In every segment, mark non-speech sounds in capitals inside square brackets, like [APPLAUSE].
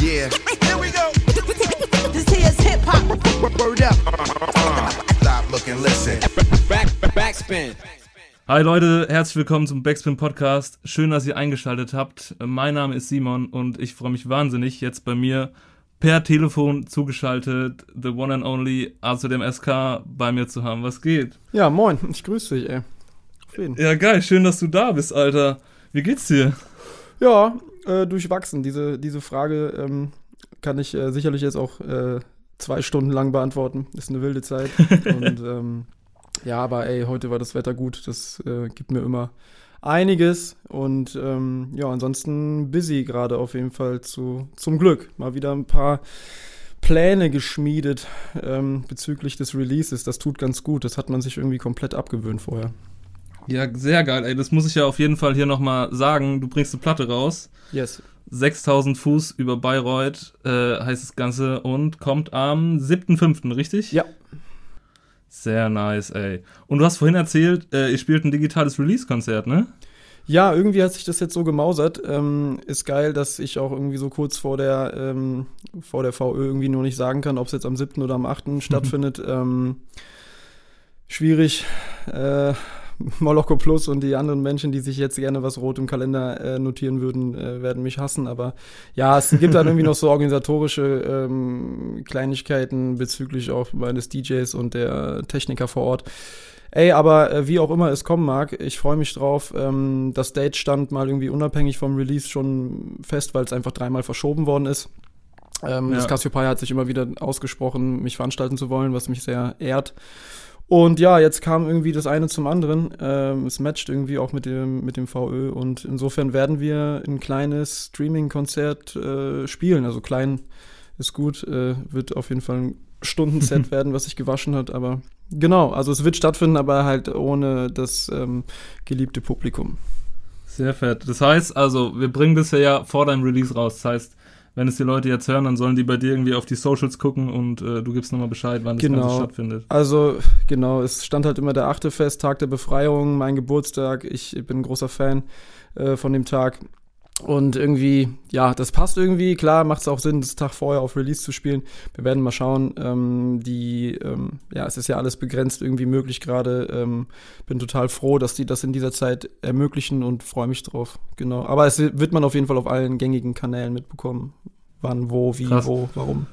Yeah. Here we go. This here's hip hop. Word up. Stop, look and listen. Back, backspin. Hi Leute, herzlich willkommen zum Backspin Podcast. Schön, dass ihr eingeschaltet habt. Mein Name ist Simon und ich freue mich wahnsinnig, jetzt bei mir per Telefon zugeschaltet, the one and only AZM SK bei mir zu haben. Was geht? Ja, moin, ich grüße dich, ey. Ja, geil, schön, dass du da bist, Alter. Wie geht's dir? Ja, äh, durchwachsen. Diese, diese Frage ähm, kann ich äh, sicherlich jetzt auch äh, zwei Stunden lang beantworten. Ist eine wilde Zeit. [LAUGHS] Und ähm, ja, aber ey, heute war das Wetter gut. Das äh, gibt mir immer einiges. Und ähm, ja, ansonsten busy gerade auf jeden Fall zu, zum Glück. Mal wieder ein paar Pläne geschmiedet ähm, bezüglich des Releases. Das tut ganz gut. Das hat man sich irgendwie komplett abgewöhnt vorher. Ja, sehr geil, ey. Das muss ich ja auf jeden Fall hier nochmal sagen. Du bringst eine Platte raus. Yes. 6000 Fuß über Bayreuth äh, heißt das Ganze und kommt am 7.5., richtig? Ja. Sehr nice, ey. Und du hast vorhin erzählt, äh, ihr spielt ein digitales Release-Konzert, ne? Ja, irgendwie hat sich das jetzt so gemausert. Ähm, ist geil, dass ich auch irgendwie so kurz vor der, ähm, vor der VÖ irgendwie nur nicht sagen kann, ob es jetzt am 7. oder am 8. [LAUGHS] stattfindet. Ähm, schwierig. Äh, [LAUGHS] Moloko Plus und die anderen Menschen, die sich jetzt gerne was rot im Kalender äh, notieren würden, äh, werden mich hassen. Aber ja, es gibt dann irgendwie noch so organisatorische ähm, Kleinigkeiten bezüglich auch meines DJs und der Techniker vor Ort. Ey, aber äh, wie auch immer es kommen mag, ich freue mich drauf. Ähm, das Date stand mal irgendwie unabhängig vom Release schon fest, weil es einfach dreimal verschoben worden ist. Ähm, ja. Das Cassiopeia hat sich immer wieder ausgesprochen, mich veranstalten zu wollen, was mich sehr ehrt. Und ja, jetzt kam irgendwie das eine zum anderen. Ähm, es matcht irgendwie auch mit dem, mit dem VÖ und insofern werden wir ein kleines Streaming-Konzert äh, spielen. Also klein ist gut, äh, wird auf jeden Fall ein Stundenset [LAUGHS] werden, was sich gewaschen hat, aber genau, also es wird stattfinden, aber halt ohne das ähm, geliebte Publikum. Sehr fett. Das heißt also, wir bringen das ja vor deinem Release raus. Das heißt, wenn es die Leute jetzt hören, dann sollen die bei dir irgendwie auf die Socials gucken und äh, du gibst nochmal Bescheid, wann das genau. Ganze stattfindet. Also, genau, es stand halt immer der achte Fest, Tag der Befreiung, mein Geburtstag. Ich bin ein großer Fan äh, von dem Tag. Und irgendwie, ja, das passt irgendwie. Klar macht es auch Sinn, das Tag vorher auf Release zu spielen. Wir werden mal schauen. Ähm, die, ähm, ja, es ist ja alles begrenzt irgendwie möglich gerade. Ähm, bin total froh, dass die das in dieser Zeit ermöglichen und freue mich drauf. Genau. Aber es wird man auf jeden Fall auf allen gängigen Kanälen mitbekommen. Wann, wo, wie, Krass. wo, warum.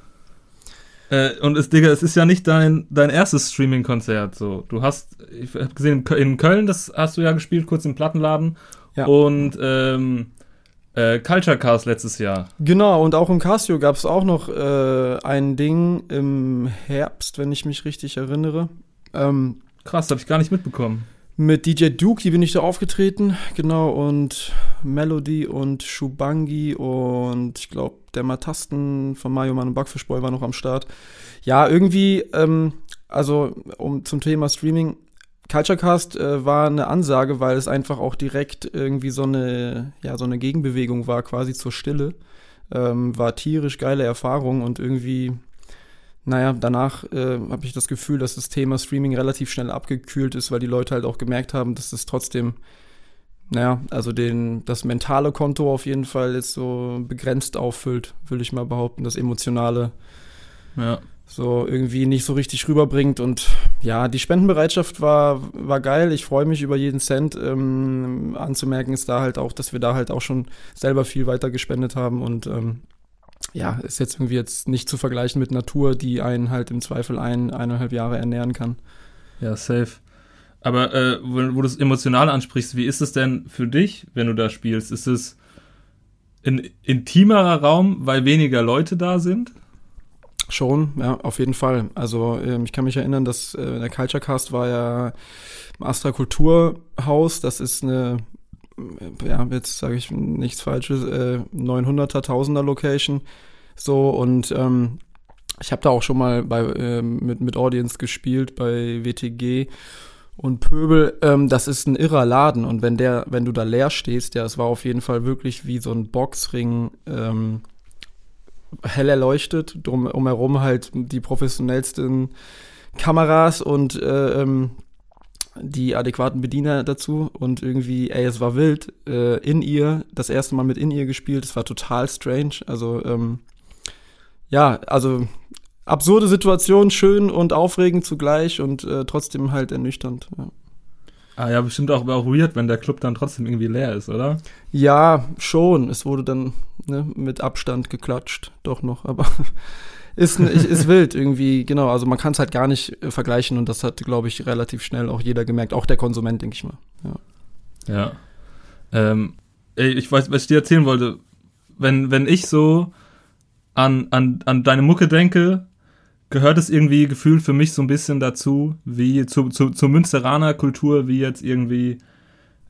Äh, und es, Digga, es ist ja nicht dein, dein erstes Streaming-Konzert. So. Du hast, ich habe gesehen, in Köln, das hast du ja gespielt, kurz im Plattenladen. Ja. Und ähm, äh, Culture Cast letztes Jahr. Genau, und auch im Casio gab es auch noch äh, ein Ding im Herbst, wenn ich mich richtig erinnere. Ähm, Krass, habe ich gar nicht mitbekommen. Mit DJ Duke, die bin ich da aufgetreten, genau, und Melody und Shubangi und ich glaube, der Matasten von Mario Mann und Backfischboy war noch am Start. Ja, irgendwie, ähm, also um zum Thema Streaming, Culturecast äh, war eine Ansage, weil es einfach auch direkt irgendwie so eine, ja, so eine Gegenbewegung war, quasi zur Stille. Ähm, war tierisch geile Erfahrung und irgendwie, naja, danach äh, habe ich das Gefühl, dass das Thema Streaming relativ schnell abgekühlt ist, weil die Leute halt auch gemerkt haben, dass es trotzdem, naja, also den, das mentale Konto auf jeden Fall jetzt so begrenzt auffüllt, würde ich mal behaupten, das emotionale. Ja so irgendwie nicht so richtig rüberbringt. Und ja, die Spendenbereitschaft war, war geil. Ich freue mich über jeden Cent. Ähm, anzumerken ist da halt auch, dass wir da halt auch schon selber viel weiter gespendet haben. Und ähm, ja, ist jetzt irgendwie jetzt nicht zu vergleichen mit Natur, die einen halt im Zweifel ein, eineinhalb Jahre ernähren kann. Ja, safe. Aber äh, wo, wo du es emotional ansprichst, wie ist es denn für dich, wenn du da spielst? Ist es ein intimerer Raum, weil weniger Leute da sind? Schon, ja, auf jeden Fall. Also ähm, ich kann mich erinnern, dass äh, der Culture Cast war ja im Astra Kulturhaus. Das ist eine, äh, ja, jetzt sage ich nichts Falsches, äh, 900er, 1000er Location. So und ähm, ich habe da auch schon mal bei, äh, mit, mit Audience gespielt bei WTG und Pöbel, ähm, das ist ein irrer Laden und wenn der, wenn du da leer stehst, ja, es war auf jeden Fall wirklich wie so ein Boxring, ähm, hell erleuchtet, drum umherum halt die professionellsten Kameras und äh, ähm, die adäquaten Bediener dazu und irgendwie, ey, es war wild. Äh, in ihr, das erste Mal mit in ihr gespielt, es war total strange. Also, ähm, ja, also absurde Situation, schön und aufregend zugleich und äh, trotzdem halt ernüchternd. Ja. Ah ja, bestimmt auch, auch weird, wenn der Club dann trotzdem irgendwie leer ist, oder? Ja, schon. Es wurde dann ne, mit Abstand geklatscht, doch noch, aber [LAUGHS] ist, ist wild irgendwie, genau. Also man kann es halt gar nicht äh, vergleichen und das hat, glaube ich, relativ schnell auch jeder gemerkt, auch der Konsument, denke ich mal. Ja. ja. Ähm, ey, ich weiß, was ich dir erzählen wollte. Wenn, wenn ich so an, an, an deine Mucke denke, gehört es irgendwie gefühlt für mich so ein bisschen dazu, wie zu, zu, zur Münsteraner Kultur, wie jetzt irgendwie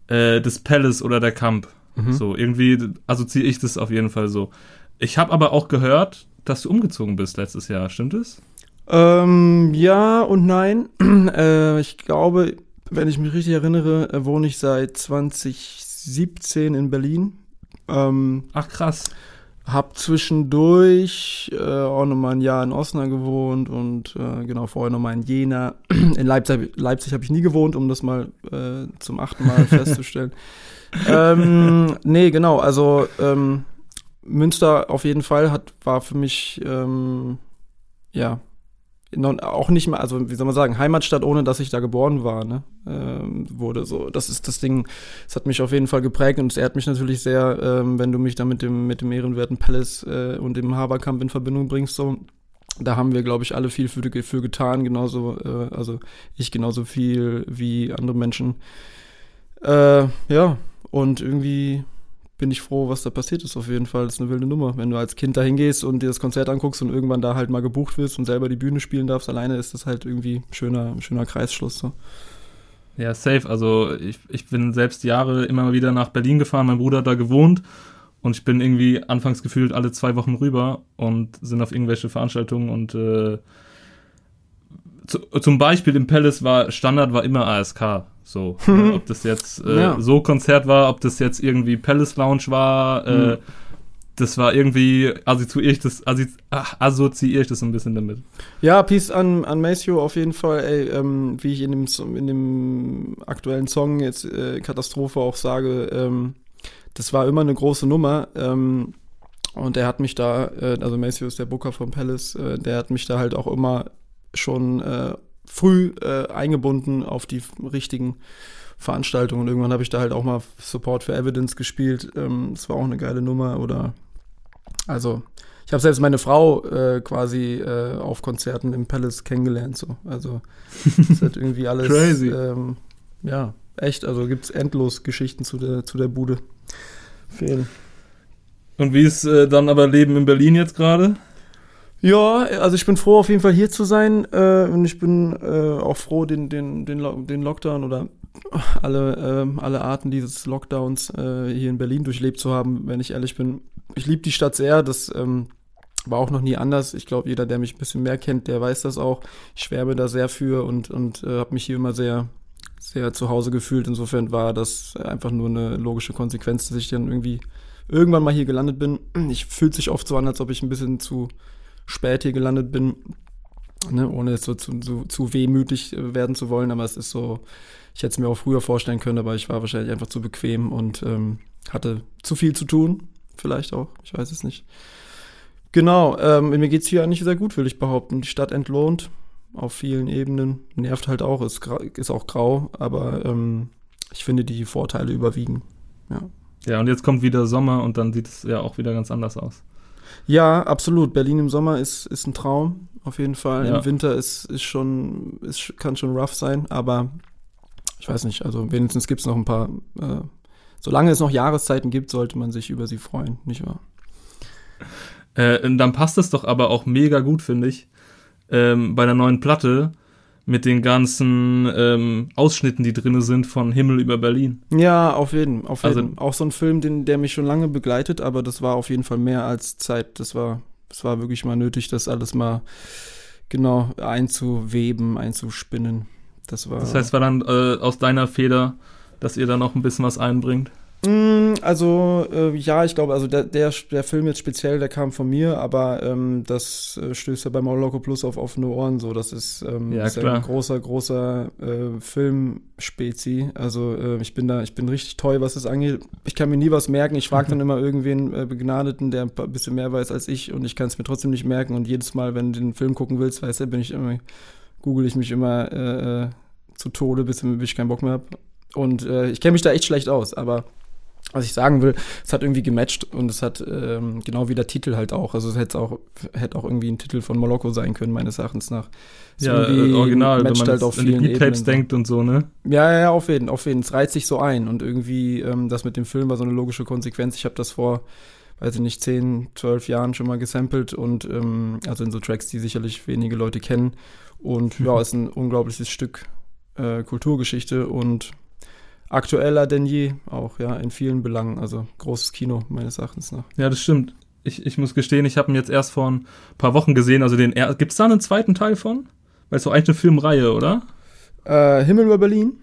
äh, das Palace oder der Camp. Mhm. So, irgendwie assoziiere ich das auf jeden Fall so. Ich habe aber auch gehört, dass du umgezogen bist letztes Jahr, stimmt es? Ähm, ja und nein. [CLEARS THROAT] äh, ich glaube, wenn ich mich richtig erinnere, äh, wohne ich seit 2017 in Berlin. Ähm, Ach krass. Hab zwischendurch äh, auch nochmal ein Jahr in Osnabrück gewohnt und äh, genau vorher nochmal in Jena. [CLEARS THROAT] In Leipzig, Leipzig habe ich nie gewohnt, um das mal äh, zum achten Mal [LAUGHS] festzustellen. Ähm, nee, genau, also ähm, Münster auf jeden Fall hat, war für mich, ähm, ja, auch nicht mehr, also wie soll man sagen, Heimatstadt, ohne dass ich da geboren war, ne, ähm, wurde so. Das ist das Ding, es hat mich auf jeden Fall geprägt und es ehrt mich natürlich sehr, ähm, wenn du mich da mit dem, mit dem ehrenwerten Palace äh, und dem Haberkamp in Verbindung bringst, so. Da haben wir, glaube ich, alle viel für, für getan, genauso, äh, also ich genauso viel wie andere Menschen. Äh, ja, und irgendwie bin ich froh, was da passiert ist. Auf jeden Fall das ist eine wilde Nummer. Wenn du als Kind da hingehst und dir das Konzert anguckst und irgendwann da halt mal gebucht wirst und selber die Bühne spielen darfst, alleine ist das halt irgendwie schöner, schöner Kreisschluss. So. Ja, safe. Also ich, ich bin selbst Jahre immer wieder nach Berlin gefahren, mein Bruder hat da gewohnt und ich bin irgendwie anfangs gefühlt alle zwei Wochen rüber und sind auf irgendwelche Veranstaltungen und äh, zu, zum Beispiel im Palace war Standard war immer ASK. So, [LAUGHS] ne, ob das jetzt äh, ja. so Konzert war, ob das jetzt irgendwie Palace Lounge war, äh, mhm. das war irgendwie, assoziiere ich das, assoziiere ich das ein bisschen damit. Ja, Peace an, an Maceo auf jeden Fall, ey, ähm, wie ich in dem, in dem aktuellen Song jetzt äh, Katastrophe auch sage, ähm, das war immer eine große Nummer. Ähm, und er hat mich da, äh, also Maceo ist der Booker vom Palace, äh, der hat mich da halt auch immer schon äh, früh äh, eingebunden auf die richtigen Veranstaltungen. Und irgendwann habe ich da halt auch mal Support für Evidence gespielt. Ähm, das war auch eine geile Nummer. Oder also ich habe selbst meine Frau äh, quasi äh, auf Konzerten im Palace kennengelernt. So. Also das ist halt irgendwie [LAUGHS] alles. Crazy. Ähm, ja, echt. Also gibt es endlos Geschichten zu der, zu der Bude. Fehlen. Und wie ist äh, dann aber Leben in Berlin jetzt gerade? Ja, also ich bin froh, auf jeden Fall hier zu sein. Äh, und ich bin äh, auch froh, den, den, den, den Lockdown oder alle, äh, alle Arten dieses Lockdowns äh, hier in Berlin durchlebt zu haben, wenn ich ehrlich bin. Ich liebe die Stadt sehr. Das ähm, war auch noch nie anders. Ich glaube, jeder, der mich ein bisschen mehr kennt, der weiß das auch. Ich schwärme da sehr für und, und äh, habe mich hier immer sehr, sehr zu Hause gefühlt. Insofern war das einfach nur eine logische Konsequenz, dass ich dann irgendwie irgendwann mal hier gelandet bin. Ich fühlt sich oft so an, als ob ich ein bisschen zu spät hier gelandet bin, ne, ohne jetzt so zu, zu, zu wehmütig äh, werden zu wollen, aber es ist so, ich hätte es mir auch früher vorstellen können, aber ich war wahrscheinlich einfach zu bequem und ähm, hatte zu viel zu tun, vielleicht auch, ich weiß es nicht. Genau, ähm, mir es hier eigentlich sehr gut, will ich behaupten. Die Stadt entlohnt auf vielen Ebenen, nervt halt auch, ist, ist auch grau, aber ähm, ich finde, die Vorteile überwiegen. Ja. Ja, und jetzt kommt wieder Sommer und dann sieht es ja auch wieder ganz anders aus. Ja, absolut. Berlin im Sommer ist, ist ein Traum, auf jeden Fall. Ja. Im Winter ist, ist schon, ist, kann schon rough sein, aber ich weiß nicht, also wenigstens gibt es noch ein paar, äh, solange es noch Jahreszeiten gibt, sollte man sich über sie freuen, nicht wahr? Äh, dann passt es doch aber auch mega gut, finde ich, ähm, bei der neuen Platte, mit den ganzen ähm, Ausschnitten, die drin sind von Himmel über Berlin. Ja, auf jeden, auf also jeden. Also, auch so ein Film, den, der mich schon lange begleitet, aber das war auf jeden Fall mehr als Zeit. Das war, das war wirklich mal nötig, das alles mal genau einzuweben, einzuspinnen. Das war. Das heißt, war dann äh, aus deiner Feder, dass ihr da noch ein bisschen was einbringt? Mm, also, äh, ja, ich glaube, also der, der, der Film jetzt speziell, der kam von mir, aber ähm, das äh, stößt ja bei Maulocco Plus auf offene Ohren so. Das ist, ähm, Ja, ist ein großer, großer äh, Filmspezi. Also äh, ich bin da, ich bin richtig toll, was das angeht. Ich kann mir nie was merken. Ich frage dann immer irgendwen äh, Begnadeten, der ein paar- bisschen mehr weiß als ich und ich kann es mir trotzdem nicht merken. Und jedes Mal, wenn du den Film gucken willst, weißt du, bin ich immer, google ich mich immer äh, äh, zu Tode, bis, bis ich keinen Bock mehr habe. Und ich kenne mich da echt schlecht aus, aber was ich sagen will, es hat irgendwie gematcht und es hat ähm, genau wie der Titel halt auch. Also es hätte auch, hätte auch irgendwie ein Titel von Moloko sein können, meines Erachtens nach. Es Ja, äh, original, wenn man halt auf an die Beat-Tapes denkt und so, ne? Ja, ja, ja, auf jeden, auf jeden. Es reizt sich so ein und irgendwie ähm, das mit dem Film war so eine logische Konsequenz. Ich habe das vor, weiß ich nicht, 10, 12 Jahren schon mal gesampelt und ähm, also in so Tracks, die sicherlich wenige Leute kennen. Und ja, [LAUGHS] ist ein unglaubliches Stück äh, Kulturgeschichte und aktueller denn je auch, ja, in vielen Belangen. Also großes Kino meines Erachtens nach. Ja, das stimmt. Ich, ich muss gestehen, ich habe ihn jetzt erst vor ein paar Wochen gesehen. Also den er Gibt's da einen zweiten Teil von? Weil es doch eigentlich eine Filmreihe, oder? Äh, Himmel über Berlin.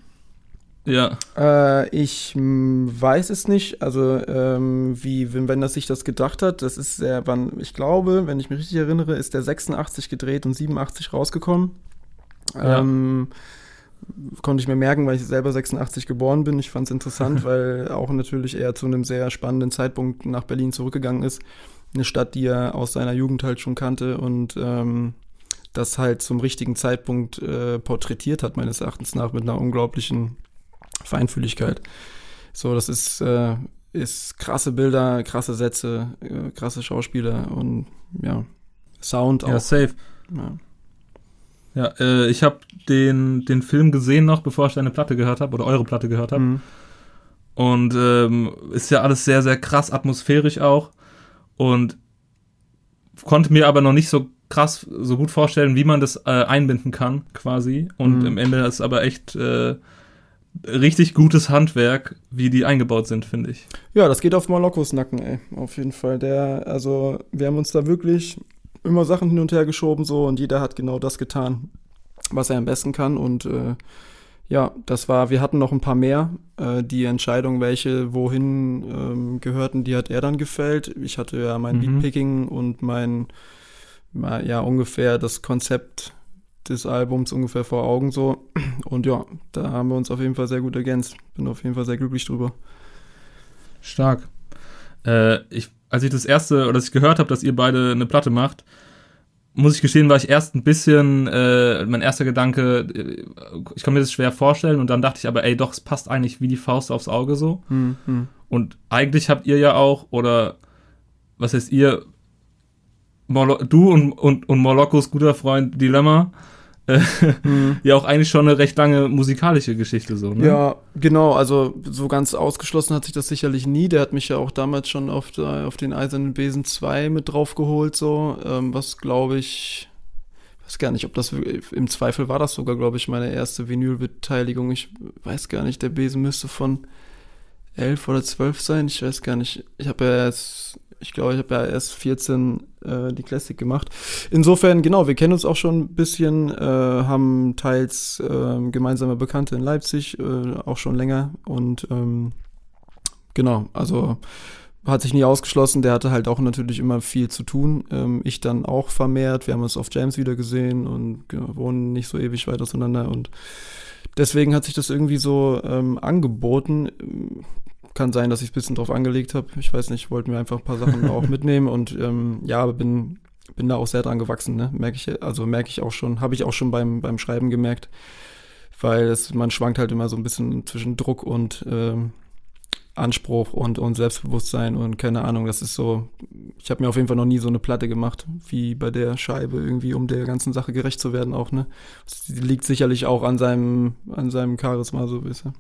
Ja. Äh, ich m, weiß es nicht. Also, ähm, wie, wenn, wenn das sich das gedacht hat, das ist sehr, wann, ich glaube, wenn ich mich richtig erinnere, ist der 86 gedreht und 87 rausgekommen. Ja. Ähm, konnte ich mir merken, weil ich selber 86 geboren bin. Ich fand es interessant, [LAUGHS] weil auch natürlich er zu einem sehr spannenden Zeitpunkt nach Berlin zurückgegangen ist. Eine Stadt, die er aus seiner Jugend halt schon kannte und ähm, das halt zum richtigen Zeitpunkt äh, porträtiert hat, meines Erachtens nach, mit einer unglaublichen Feinfühligkeit. So, das ist, äh, ist krasse Bilder, krasse Sätze, äh, krasse Schauspieler und ja, Sound auch. Ja, safe. Ja. Ja, äh, ich habe den, den Film gesehen noch, bevor ich deine Platte gehört habe oder eure Platte gehört habe. Mhm. Und ähm, ist ja alles sehr, sehr krass atmosphärisch auch. Und konnte mir aber noch nicht so krass, so gut vorstellen, wie man das äh, einbinden kann, quasi. Und Mhm. im Ende ist aber echt äh, richtig gutes Handwerk, wie die eingebaut sind, finde ich. Ja, das geht auf Molokkos Nacken, ey. Auf jeden Fall. Der, also, wir haben uns da wirklich immer Sachen hin und her geschoben, so, und jeder hat genau das getan, was er am besten kann. Und äh, ja, das war, wir hatten noch ein paar mehr. Äh, die Entscheidung, welche wohin ähm, gehörten, die hat er dann gefällt. Ich hatte ja mein Mhm. Beatpicking und mein, ja, ungefähr das Konzept des Albums ungefähr vor Augen so. Und ja, da haben wir uns auf jeden Fall sehr gut ergänzt. Bin auf jeden Fall sehr glücklich drüber. Stark. Äh, ich, als ich das erste, oder als ich gehört habe, dass ihr beide eine Platte macht, muss ich gestehen, war ich erst ein bisschen, äh, mein erster Gedanke, äh, ich kann mir das schwer vorstellen und dann dachte ich aber, ey, doch, es passt eigentlich wie die Faust aufs Auge so. Hm, hm. Und eigentlich habt ihr ja auch, oder was heißt ihr, Molo du und, und, und Molokkos guter Freund Dilemma, äh, [LAUGHS] ja auch eigentlich schon eine recht lange musikalische Geschichte so, ne? Ja, genau, also so ganz ausgeschlossen hat sich das sicherlich nie. Der hat mich ja auch damals schon auf, der, auf den Eisernen Besen 2 mit draufgeholt, so, ähm, was glaube ich, weiß gar nicht, ob das im Zweifel war das sogar, glaube ich, meine erste Vinylbeteiligung. Ich weiß gar nicht, der Besen müsste von 11 oder 12 sein, ich weiß gar nicht. Ich habe ja erst, ich glaube, ich habe ja erst 14 äh, die Classic gemacht. Insofern, genau, wir kennen uns auch schon ein bisschen, äh, haben teils äh, gemeinsame Bekannte in Leipzig, äh, auch schon länger. Und ähm, genau, also hat sich nie ausgeschlossen. Der hatte halt auch natürlich immer viel zu tun. Ähm, ich dann auch vermehrt. Wir haben uns auf James wieder gesehen und genau, wohnen nicht so ewig weit auseinander. Und deswegen hat sich das irgendwie so ähm, angeboten. Kann sein, dass ich ein bisschen drauf angelegt habe. Ich weiß nicht, wollte mir einfach ein paar Sachen auch mitnehmen und ähm, ja, bin, bin da auch sehr dran gewachsen, ne? Merke ich, also merke ich auch schon, habe ich auch schon beim, beim Schreiben gemerkt, weil es, man schwankt halt immer so ein bisschen zwischen Druck und ähm, Anspruch und, und Selbstbewusstsein und keine Ahnung, das ist so, ich habe mir auf jeden Fall noch nie so eine Platte gemacht, wie bei der Scheibe irgendwie, um der ganzen Sache gerecht zu werden auch, ne? Das liegt sicherlich auch an seinem, an seinem Charisma so ein bisschen.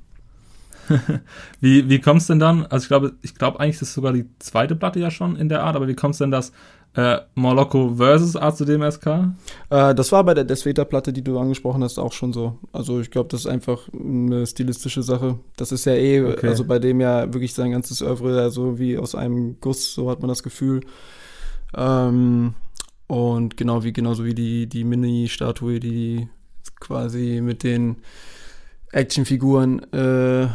[LAUGHS] Wie, wie kommt's denn dann? Also ich glaube, ich glaube eigentlich ist es sogar die zweite Platte ja schon in der Art, aber wie kommt's denn, dass äh, Moloko versus AZDMSK? Äh, das war bei der Desveta-Platte, die du angesprochen hast, auch schon so. Also ich glaube, das ist einfach eine stilistische Sache. Das ist ja eh, Okay. also bei dem ja wirklich sein ganzes Oeuvre ja so wie aus einem Guss, so hat man das Gefühl. Ähm, und genau wie, genauso wie die, die Mini-Statue, die quasi mit den Actionfiguren äh,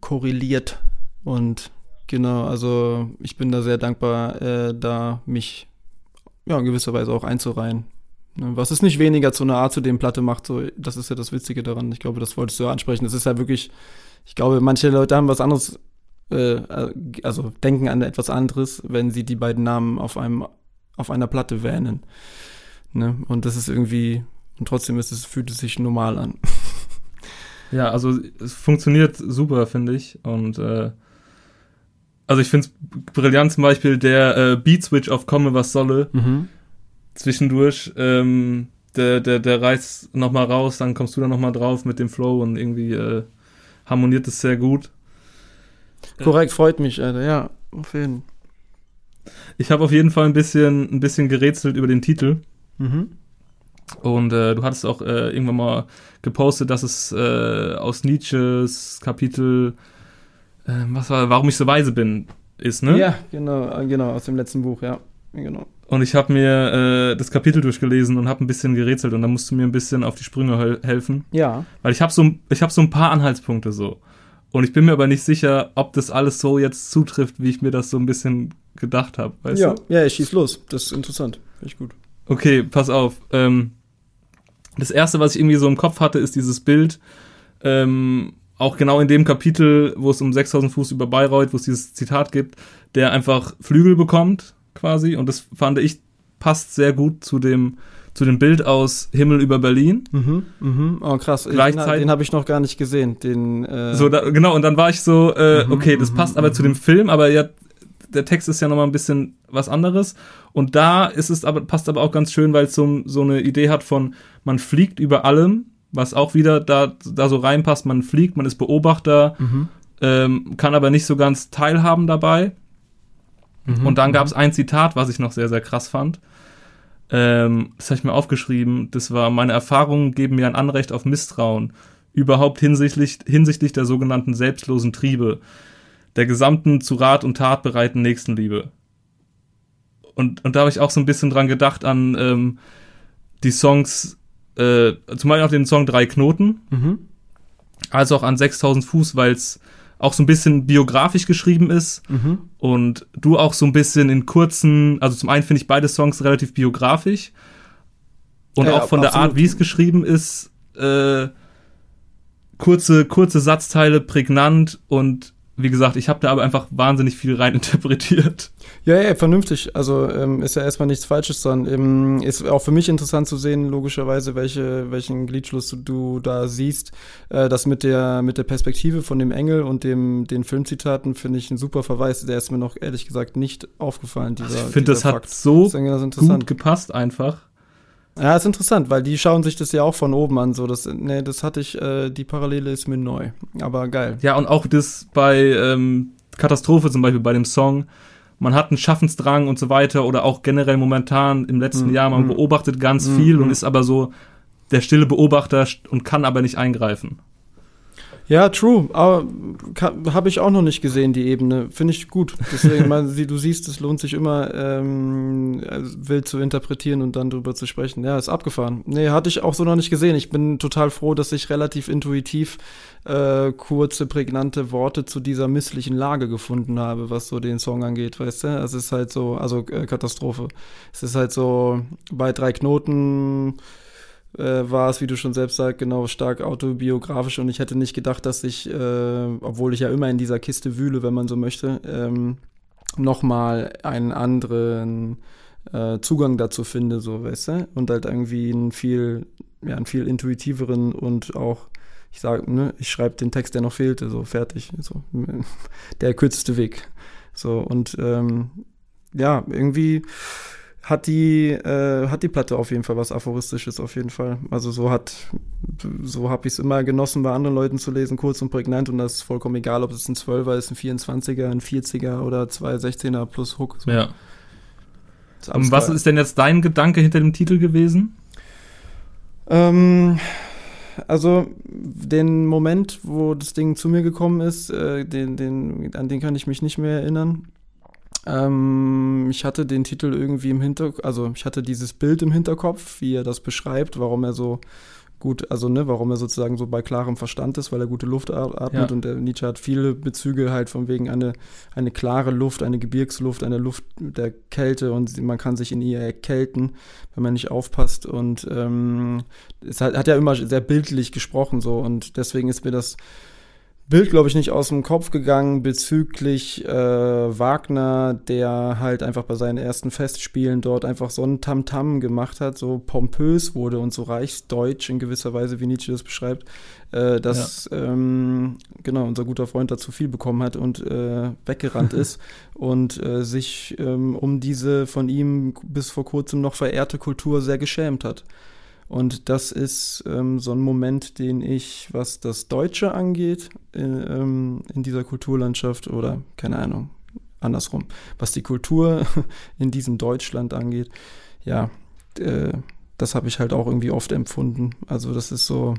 korreliert, Und genau, also ich bin da sehr dankbar, äh, da mich ja in gewisser Weise auch einzureihen. Ne, Was es nicht weniger zu einer Art zu dem Platte macht, so, das ist ja das Witzige daran. Ich glaube, das wolltest du ja ansprechen. Das ist ja wirklich, ich glaube, manche Leute haben was anderes, äh, also denken an etwas anderes, wenn sie die beiden Namen auf einem, auf einer Platte wähnen. Ne? Und das ist irgendwie, und trotzdem ist es, fühlt es sich normal an. [LAUGHS] Ja, also es funktioniert super, finde ich. Und äh, also ich finde es brillant zum Beispiel der äh, Beat Switch auf Komme was solle Mhm. zwischendurch. Ähm, der, der, der reißt nochmal raus, dann kommst du da nochmal drauf mit dem Flow und irgendwie äh, harmoniert es sehr gut. Korrekt, freut mich, Alter. Ja, auf jeden Ich habe auf jeden Fall ein bisschen, ein bisschen gerätselt über den Titel. Mhm. Und äh, du hattest auch äh, irgendwann mal gepostet, dass es äh, aus Nietzsches Kapitel, äh, was war, warum ich so weise bin, ist, ne? Ja, genau, äh, genau, aus dem letzten Buch, ja. Genau. Und ich habe mir äh, das Kapitel durchgelesen und habe ein bisschen gerätselt und da musst du mir ein bisschen auf die Sprünge hel helfen, Ja. weil ich habe so, ich habe so ein paar Anhaltspunkte so. Und ich bin mir aber nicht sicher, ob das alles so jetzt zutrifft, wie ich mir das so ein bisschen gedacht habe, weißt ja, du? ja, ich schieß los. Das ist interessant. Finde ich gut. Okay, pass auf. Ähm, das erste, was ich irgendwie so im Kopf hatte, ist dieses Bild. Ähm, auch genau in dem Kapitel, wo es um 6000 Fuß über Bayreuth, wo es dieses Zitat gibt, der einfach Flügel bekommt, quasi. Und das fand ich passt sehr gut zu dem, zu dem Bild aus Himmel über Berlin. Mhm, mhm. Oh, krass. Gleichzeitig- Den, den habe ich noch gar nicht gesehen. Den, äh, So, da, genau, und dann war ich so, äh, Mhm, okay, das mhm, passt aber zu dem Film, aber ja, der Text ist ja nochmal ein bisschen was anderes. Und da ist es aber, passt aber auch ganz schön, weil es so, so eine Idee hat von, man fliegt über allem, was auch wieder da, da so reinpasst, man fliegt, man ist Beobachter, Mhm. ähm, kann aber nicht so ganz teilhaben dabei. Mhm. Und dann gab es ein Zitat, was ich noch sehr, sehr krass fand. Ähm, das habe ich mir aufgeschrieben. Das war, meine Erfahrungen geben mir ein Anrecht auf Misstrauen. Überhaupt hinsichtlich, hinsichtlich der sogenannten selbstlosen Triebe. Der gesamten zu Rat und Tat bereiten Nächstenliebe. Und, und da habe ich auch so ein bisschen dran gedacht an ähm, die Songs, äh, zum Beispiel auch den Song Drei Knoten, Mhm. als auch an 6000 Fuß, weil es auch so ein bisschen biografisch geschrieben ist Mhm. und du auch so ein bisschen in kurzen, also zum einen finde ich beide Songs relativ biografisch und Ja, auch von der absolut. Art, wie es geschrieben ist, äh, kurze, kurze Satzteile, prägnant und wie gesagt, ich habe da aber einfach wahnsinnig viel rein [LAUGHS] interpretiert. Ja, ja, vernünftig. Also ähm, ist ja erstmal nichts Falsches dran. Ähm, ist auch für mich interessant zu sehen, logischerweise, welche, welchen Gliedschluss du, du da siehst. Äh, das mit der, mit der Perspektive von dem Engel und dem, den Filmzitaten finde ich ein super Verweis. Der ist mir noch ehrlich gesagt nicht aufgefallen. Dieser, Also ich finde, das dieser hat Fakt. so interessant. gut gepasst einfach. Ja, ist interessant, weil die schauen sich das ja auch von oben an. So, das, nee, das hatte ich, äh, die Parallele ist mir neu. Aber geil. Ja, und auch das bei ähm, Katastrophe zum Beispiel, bei dem Song, man hat einen Schaffensdrang und so weiter oder auch generell momentan im letzten Mm, Jahr, man mm. beobachtet ganz Mm, viel und ist aber so der stille Beobachter und kann aber nicht eingreifen. Ja, true. Aber habe ich auch noch nicht gesehen, die Ebene. Finde ich gut. Deswegen, [LAUGHS] man, du siehst, es lohnt sich immer, ähm, also wild zu interpretieren und dann drüber zu sprechen. Ja, ist abgefahren. Nee, hatte ich auch so noch nicht gesehen. Ich bin total froh, dass ich relativ intuitiv äh, kurze, prägnante Worte zu dieser misslichen Lage gefunden habe, was so den Song angeht, weißt du? Es ist halt so, also äh, Katastrophe. Es ist halt so, bei drei Knoten äh, war es, wie du schon selbst sagst, genau stark autobiografisch und ich hätte nicht gedacht, dass ich, äh, obwohl ich ja immer in dieser Kiste wühle, wenn man so möchte, ähm, nochmal einen anderen äh, Zugang dazu finde, so weißt du, und halt irgendwie einen viel, ja, einen viel intuitiveren und auch ich sage, ne, ich schreibe den Text, der noch fehlte, so fertig, so. [LAUGHS] Der kürzeste Weg, so und ähm, ja, irgendwie hat die, äh, hat die Platte auf jeden Fall was Aphoristisches, auf jeden Fall. Also so hat, so habe ich es immer genossen, bei anderen Leuten zu lesen, kurz und prägnant und das ist vollkommen egal, ob es ein 12er ist, ein 24er, ein 40er oder zwei 16er plus Hook. So. Ja. Und was ist denn jetzt dein Gedanke hinter dem Titel gewesen? Ähm, also den Moment, wo das Ding zu mir gekommen ist, äh, den, den, an den kann ich mich nicht mehr erinnern. Ähm, ich hatte den Titel irgendwie im Hinterkopf, also ich hatte dieses Bild im Hinterkopf, wie er das beschreibt, warum er so gut, also ne, warum er sozusagen so bei klarem Verstand ist, weil er gute Luft atmet Ja. und der Nietzsche hat viele Bezüge halt von wegen eine, eine klare Luft, eine Gebirgsluft, eine Luft der Kälte und man kann sich in ihr erkälten, wenn man nicht aufpasst und ähm, es hat, hat ja immer sehr bildlich gesprochen so und deswegen ist mir das Bild, glaube ich, nicht aus dem Kopf gegangen bezüglich äh, Wagner, der halt einfach bei seinen ersten Festspielen dort einfach so ein Tamtam gemacht hat, so pompös wurde und so reichsdeutsch in gewisser Weise, wie Nietzsche das beschreibt, äh, dass ähm, genau unser guter Freund da zu viel bekommen hat und äh, weggerannt [LAUGHS] ist und äh, sich ähm, um diese von ihm bis vor kurzem noch verehrte Kultur sehr geschämt hat. Und das ist ähm, so ein Moment, den ich, was das Deutsche angeht, äh, ähm, in dieser Kulturlandschaft oder keine Ahnung, andersrum, was die Kultur [LAUGHS] in diesem Deutschland angeht, ja, äh, das habe ich halt auch irgendwie oft empfunden. Also das ist so,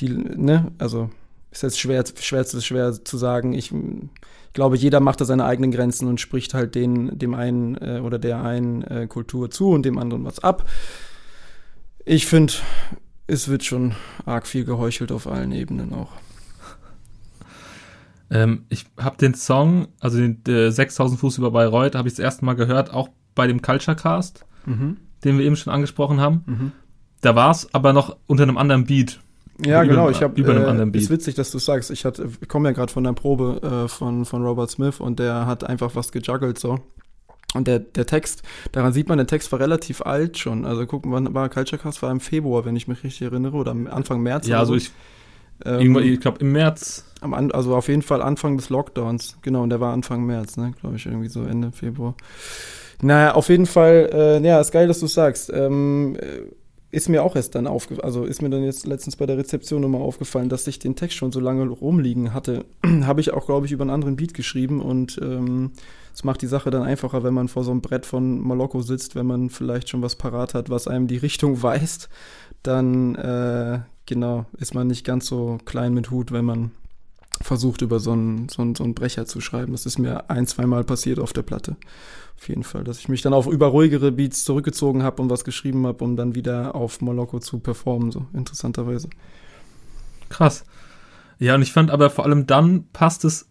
die, ne, also ist jetzt schwer, schwer, schwer zu sagen. Ich, ich glaube, jeder macht da seine eigenen Grenzen und spricht halt den, dem einen äh, oder der einen äh, Kultur zu und dem anderen was ab. Ich finde, es wird schon arg viel geheuchelt auf allen Ebenen auch. Ähm, ich habe den Song, also den äh, 6000 Fuß über Bayreuth, habe ich das erste Mal gehört, auch bei dem Culture Cast, Mhm. den wir eben schon angesprochen haben. Mhm. Da war es aber noch unter einem anderen Beat. Ja, Über- genau. Ich habe über einem äh, anderen Beat. ist witzig, dass du sagst. Ich hatte, ich komme ja gerade von der Probe äh, von von Robert Smith und der hat einfach was gejuggelt so. Und der, der Text, daran sieht man, der Text war relativ alt schon. Also gucken, wann war Culture Cast? War im Februar, wenn ich mich richtig erinnere, oder am Anfang März. Ja, also so. ich, Ähm, ich glaube im März. am also auf jeden Fall Anfang des Lockdowns. Genau, und der war Anfang März, ne? Glaube ich, irgendwie so Ende Februar. Naja, auf jeden Fall, äh, ja, ist geil, dass du sagst. Ähm, äh, ist mir auch erst dann aufgefallen, also ist mir dann jetzt letztens bei der Rezeption nochmal aufgefallen, dass ich den Text schon so lange rumliegen hatte. [CLEARS THROAT] Habe ich auch, glaube ich, über einen anderen Beat geschrieben und ähm, es macht die Sache dann einfacher, wenn man vor so einem Brett von Moloko sitzt, wenn man vielleicht schon was parat hat, was einem die Richtung [LAUGHS] weist, dann äh, genau ist man nicht ganz so klein mit Hut, wenn man versucht, über so einen, so, einen, so einen Brecher zu schreiben. Das ist mir ein, zweimal passiert auf der Platte. Auf jeden Fall, dass ich mich dann auf über ruhigere Beats zurückgezogen habe und was geschrieben habe, um dann wieder auf Moloko zu performen, so interessanterweise. Krass. Ja, und ich fand aber vor allem dann passt es,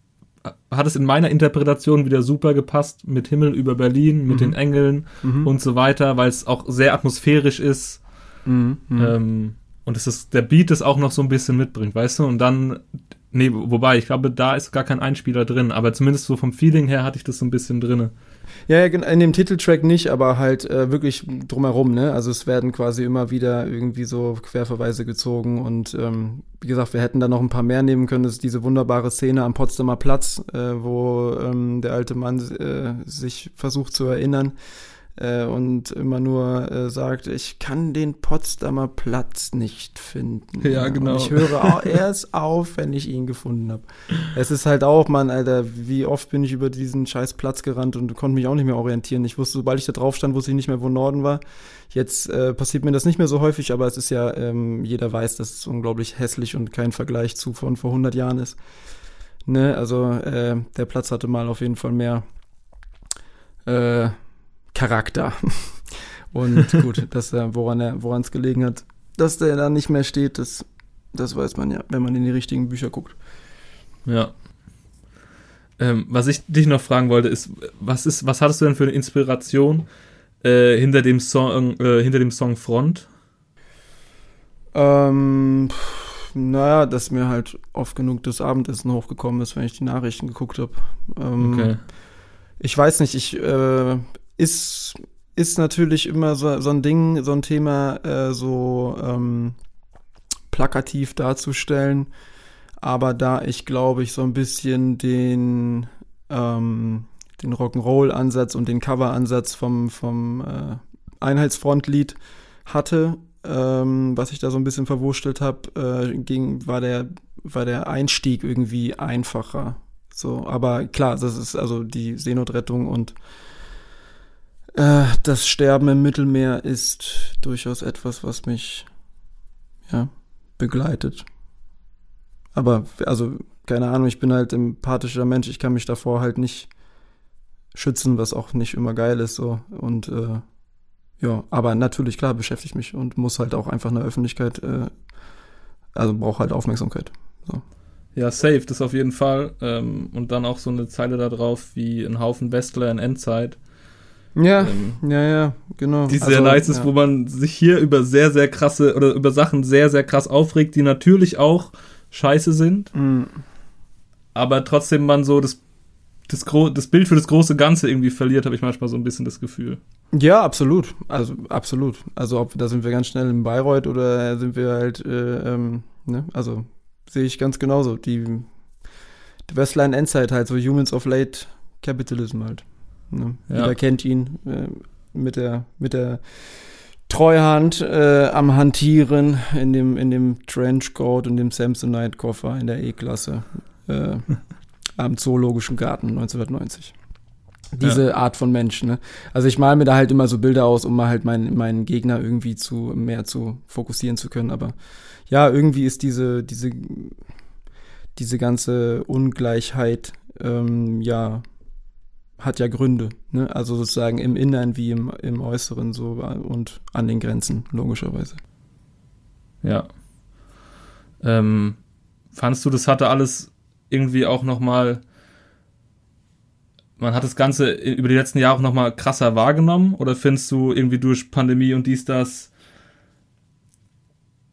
hat es in meiner Interpretation wieder super gepasst mit Himmel über Berlin, mit Mhm. den Engeln und so weiter, weil es auch sehr atmosphärisch ist. Mhm. Mhm. Ähm, und es ist, der Beat es auch noch so ein bisschen mitbringt, weißt du? Und dann, nee, wobei, ich glaube, da ist gar kein Einspieler drin, aber zumindest so vom Feeling her hatte ich das so ein bisschen drinne. Ja, in dem Titeltrack nicht, aber halt äh, wirklich drumherum, ne? Also es werden quasi immer wieder irgendwie so Querverweise gezogen und ähm, wie gesagt, wir hätten da noch ein paar mehr nehmen können. Das ist diese wunderbare Szene am Potsdamer Platz, äh, wo ähm, der alte Mann äh, sich versucht zu erinnern äh, und immer nur äh, sagt, ich kann den Potsdamer Platz nicht finden. Ja, genau. Und ich höre au- erst auf, wenn ich ihn gefunden habe. Es ist halt auch, Mann, Alter, wie oft bin ich über diesen scheiß Platz gerannt und konnte mich auch nicht mehr orientieren. Ich wusste, sobald ich da drauf stand, wusste ich nicht mehr, wo Norden war. Jetzt äh, passiert mir das nicht mehr so häufig, aber es ist ja, ähm, jeder weiß, dass es unglaublich hässlich und kein Vergleich zu von vor 100 Jahren ist. Ne, also äh, der Platz hatte mal auf jeden Fall mehr äh, Charakter. Und gut, [LAUGHS] dass er, woran er, woran es gelegen hat, dass der da nicht mehr steht, das, das weiß man ja, wenn man in die richtigen Bücher guckt. Ja. Ähm, was ich dich noch fragen wollte, ist, was ist, was hattest du denn für eine Inspiration äh, hinter dem Song, äh, hinter dem Song Front? Ähm, naja, dass mir halt oft genug das Abendessen hochgekommen ist, wenn ich die Nachrichten geguckt habe. Ähm, Okay. Ich weiß nicht, ich äh, ist ist natürlich immer so, so ein Ding, so ein Thema, äh, so ähm, plakativ darzustellen. Aber da ich glaube ich so ein bisschen den ähm, den Rock'n'Roll-Ansatz und den Cover-Ansatz vom vom äh, Einheitsfrontlied hatte, ähm, was ich da so ein bisschen verwurstelt habe, äh, ging war der war der Einstieg irgendwie einfacher. So, aber klar, das ist also die Seenotrettung und äh, das Sterben im Mittelmeer ist durchaus etwas, was mich ja begleitet. Aber also keine Ahnung, ich bin halt empathischer Mensch, ich kann mich davor halt nicht schützen, was auch nicht immer geil ist so und äh, ja, aber natürlich, klar, beschäftigt mich und muss halt auch einfach eine Öffentlichkeit, äh, also braucht halt Aufmerksamkeit. So. Ja, safe, das auf jeden Fall. Ähm, und dann auch so eine Zeile da drauf wie ein Haufen Westler in Endzeit. Ja, ähm, ja, ja, genau. Die sehr also, nice ist, ja. wo man sich hier über sehr, sehr krasse oder über Sachen sehr, sehr krass aufregt, die natürlich auch scheiße sind. Mhm. Aber trotzdem man so das, das, das Bild für das große Ganze irgendwie verliert, habe ich manchmal so ein bisschen das Gefühl. Ja, absolut. Also absolut. Also ob da sind wir ganz schnell in Bayreuth oder sind wir halt, äh, ähm, ne? Also sehe ich ganz genauso. Die, die Westline Endzeit halt, so Humans of Late Capitalism halt. Ne? Ja. Jeder kennt ihn äh, mit der, mit der Treuhand äh, am Hantieren in dem, in dem Trenchcoat und dem Samsonite-Koffer in der E-Klasse äh, am Zoologischen Garten 1990. Diese Ja. Art von Mensch, ne? Also ich male mir da halt immer so Bilder aus, um mal halt meinen, meinen Gegner irgendwie zu mehr zu fokussieren zu können. Aber ja, irgendwie ist diese, diese, diese ganze Ungleichheit, ähm, ja, hat ja Gründe, ne? Also sozusagen im Innern wie im, im Äußeren so und an den Grenzen, logischerweise. Ja. Ähm, fandest du, das hatte alles irgendwie auch noch mal man hat das Ganze über die letzten Jahre auch noch mal krasser wahrgenommen? Oder findest du irgendwie durch Pandemie und dies, das,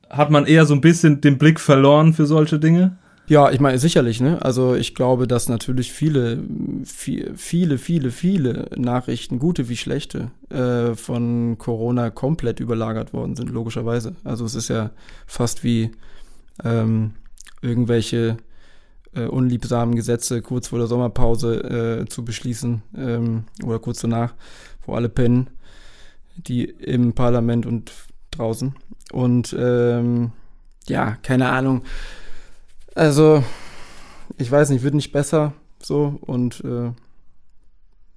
hat man eher so ein bisschen den Blick verloren für solche Dinge? Ja, ich meine, sicherlich, ne? Also ich glaube, dass natürlich viele, viel- viele, viele, viele Nachrichten, gute wie schlechte, äh, von Corona komplett überlagert worden sind, logischerweise. Also es ist ja fast wie ähm, irgendwelche äh, unliebsamen Gesetze kurz vor der Sommerpause äh, zu beschließen ähm, oder kurz danach, wo alle pennen, die im Parlament und draußen. Und ähm, ja, keine Ahnung. Also, ich weiß nicht, wird nicht besser so und äh,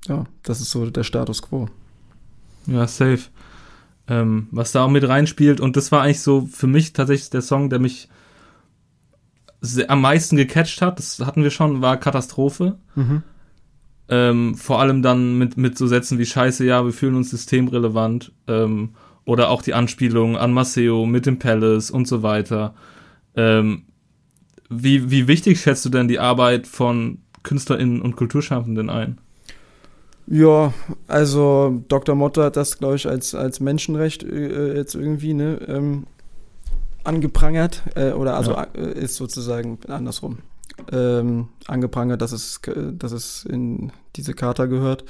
ja, das ist so der Status quo. Ja, safe. Ähm, was da auch mit reinspielt, und das war eigentlich so für mich tatsächlich der Song, der mich sehr, am meisten gecatcht hat, das hatten wir schon, war Katastrophe. Ähm, vor allem dann mit, mit so Sätzen wie Scheiße, ja, wir fühlen uns systemrelevant. Ähm, oder auch die Anspielung an Maceo mit dem Palace und so weiter. Ähm, wie, wie wichtig schätzt du denn die Arbeit von KünstlerInnen und Kulturschaffenden ein? Ja, also Dr. Motte hat das, glaube ich, als, als Menschenrecht äh, jetzt irgendwie ne, ähm, angeprangert. Äh, oder also Ja. äh, ist sozusagen andersrum. Ähm, angeprangert, dass es, äh, dass es in diese Charta gehört.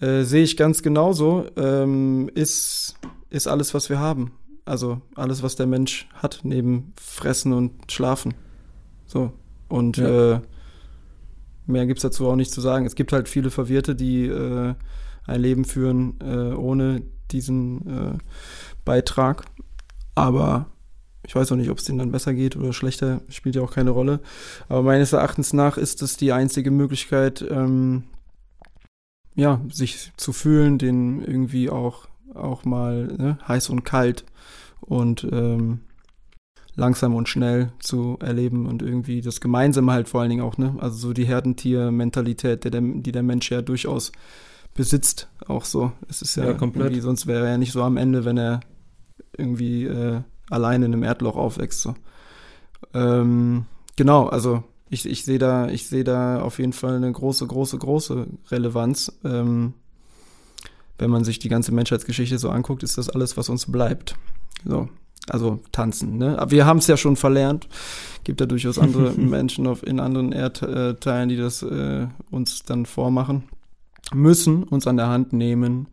Äh, Sehe ich ganz genauso. Ähm, ist, ist alles, was wir haben. Also alles, was der Mensch hat, neben Fressen und Schlafen. So. Und Ja. äh, mehr gibt's dazu auch nicht zu sagen. Es gibt halt viele Verwirrte, die äh, ein Leben führen äh, ohne diesen äh, Beitrag. Aber ich weiß auch nicht, ob es denen dann besser geht oder schlechter, spielt ja auch keine Rolle. Aber meines Erachtens nach ist es die einzige Möglichkeit, ähm, ja, sich zu fühlen, den irgendwie auch, auch mal ne, heiß und kalt und ähm, langsam und schnell zu erleben und irgendwie das Gemeinsame halt vor allen Dingen auch, ne? Also so die Herdentier-Mentalität, die der Mensch ja durchaus besitzt, auch so. Es ist ja, Ja, komplett. sonst wäre er ja nicht so am Ende, wenn er irgendwie äh, alleine in einem Erdloch aufwächst. So. Ähm, genau, also ich, ich sehe da, ich sehe da auf jeden Fall eine große, große, große Relevanz. Ähm, wenn man sich die ganze Menschheitsgeschichte so anguckt, ist das alles, was uns bleibt. So, also tanzen. Ne? Aber wir haben es ja schon verlernt. Gibt ja durchaus andere [LAUGHS] Menschen auf, in anderen Erdteilen, die das äh, uns dann vormachen. Müssen uns an der Hand nehmen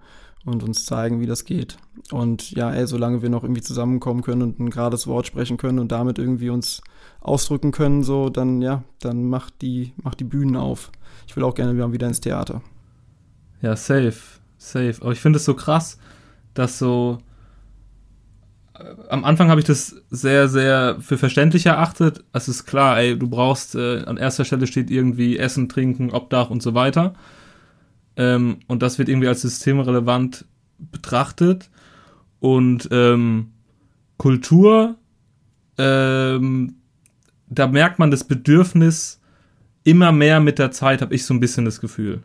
und uns zeigen, wie das geht. Und ja, ey, solange wir noch irgendwie zusammenkommen können und ein gerades Wort sprechen können und damit irgendwie uns ausdrücken können, so, dann ja, dann macht die, macht die Bühnen auf. Ich will auch gerne wieder ins Theater. Ja, safe, safe. Aber ich finde es so krass, dass so am Anfang habe ich das sehr, sehr für verständlich erachtet. Es ist klar, ey, du brauchst, äh, an erster Stelle steht irgendwie Essen, Trinken, Obdach und so weiter. Ähm, und das wird irgendwie als systemrelevant betrachtet. Und ähm, Kultur, ähm, da merkt man das Bedürfnis immer mehr mit der Zeit, habe ich so ein bisschen das Gefühl.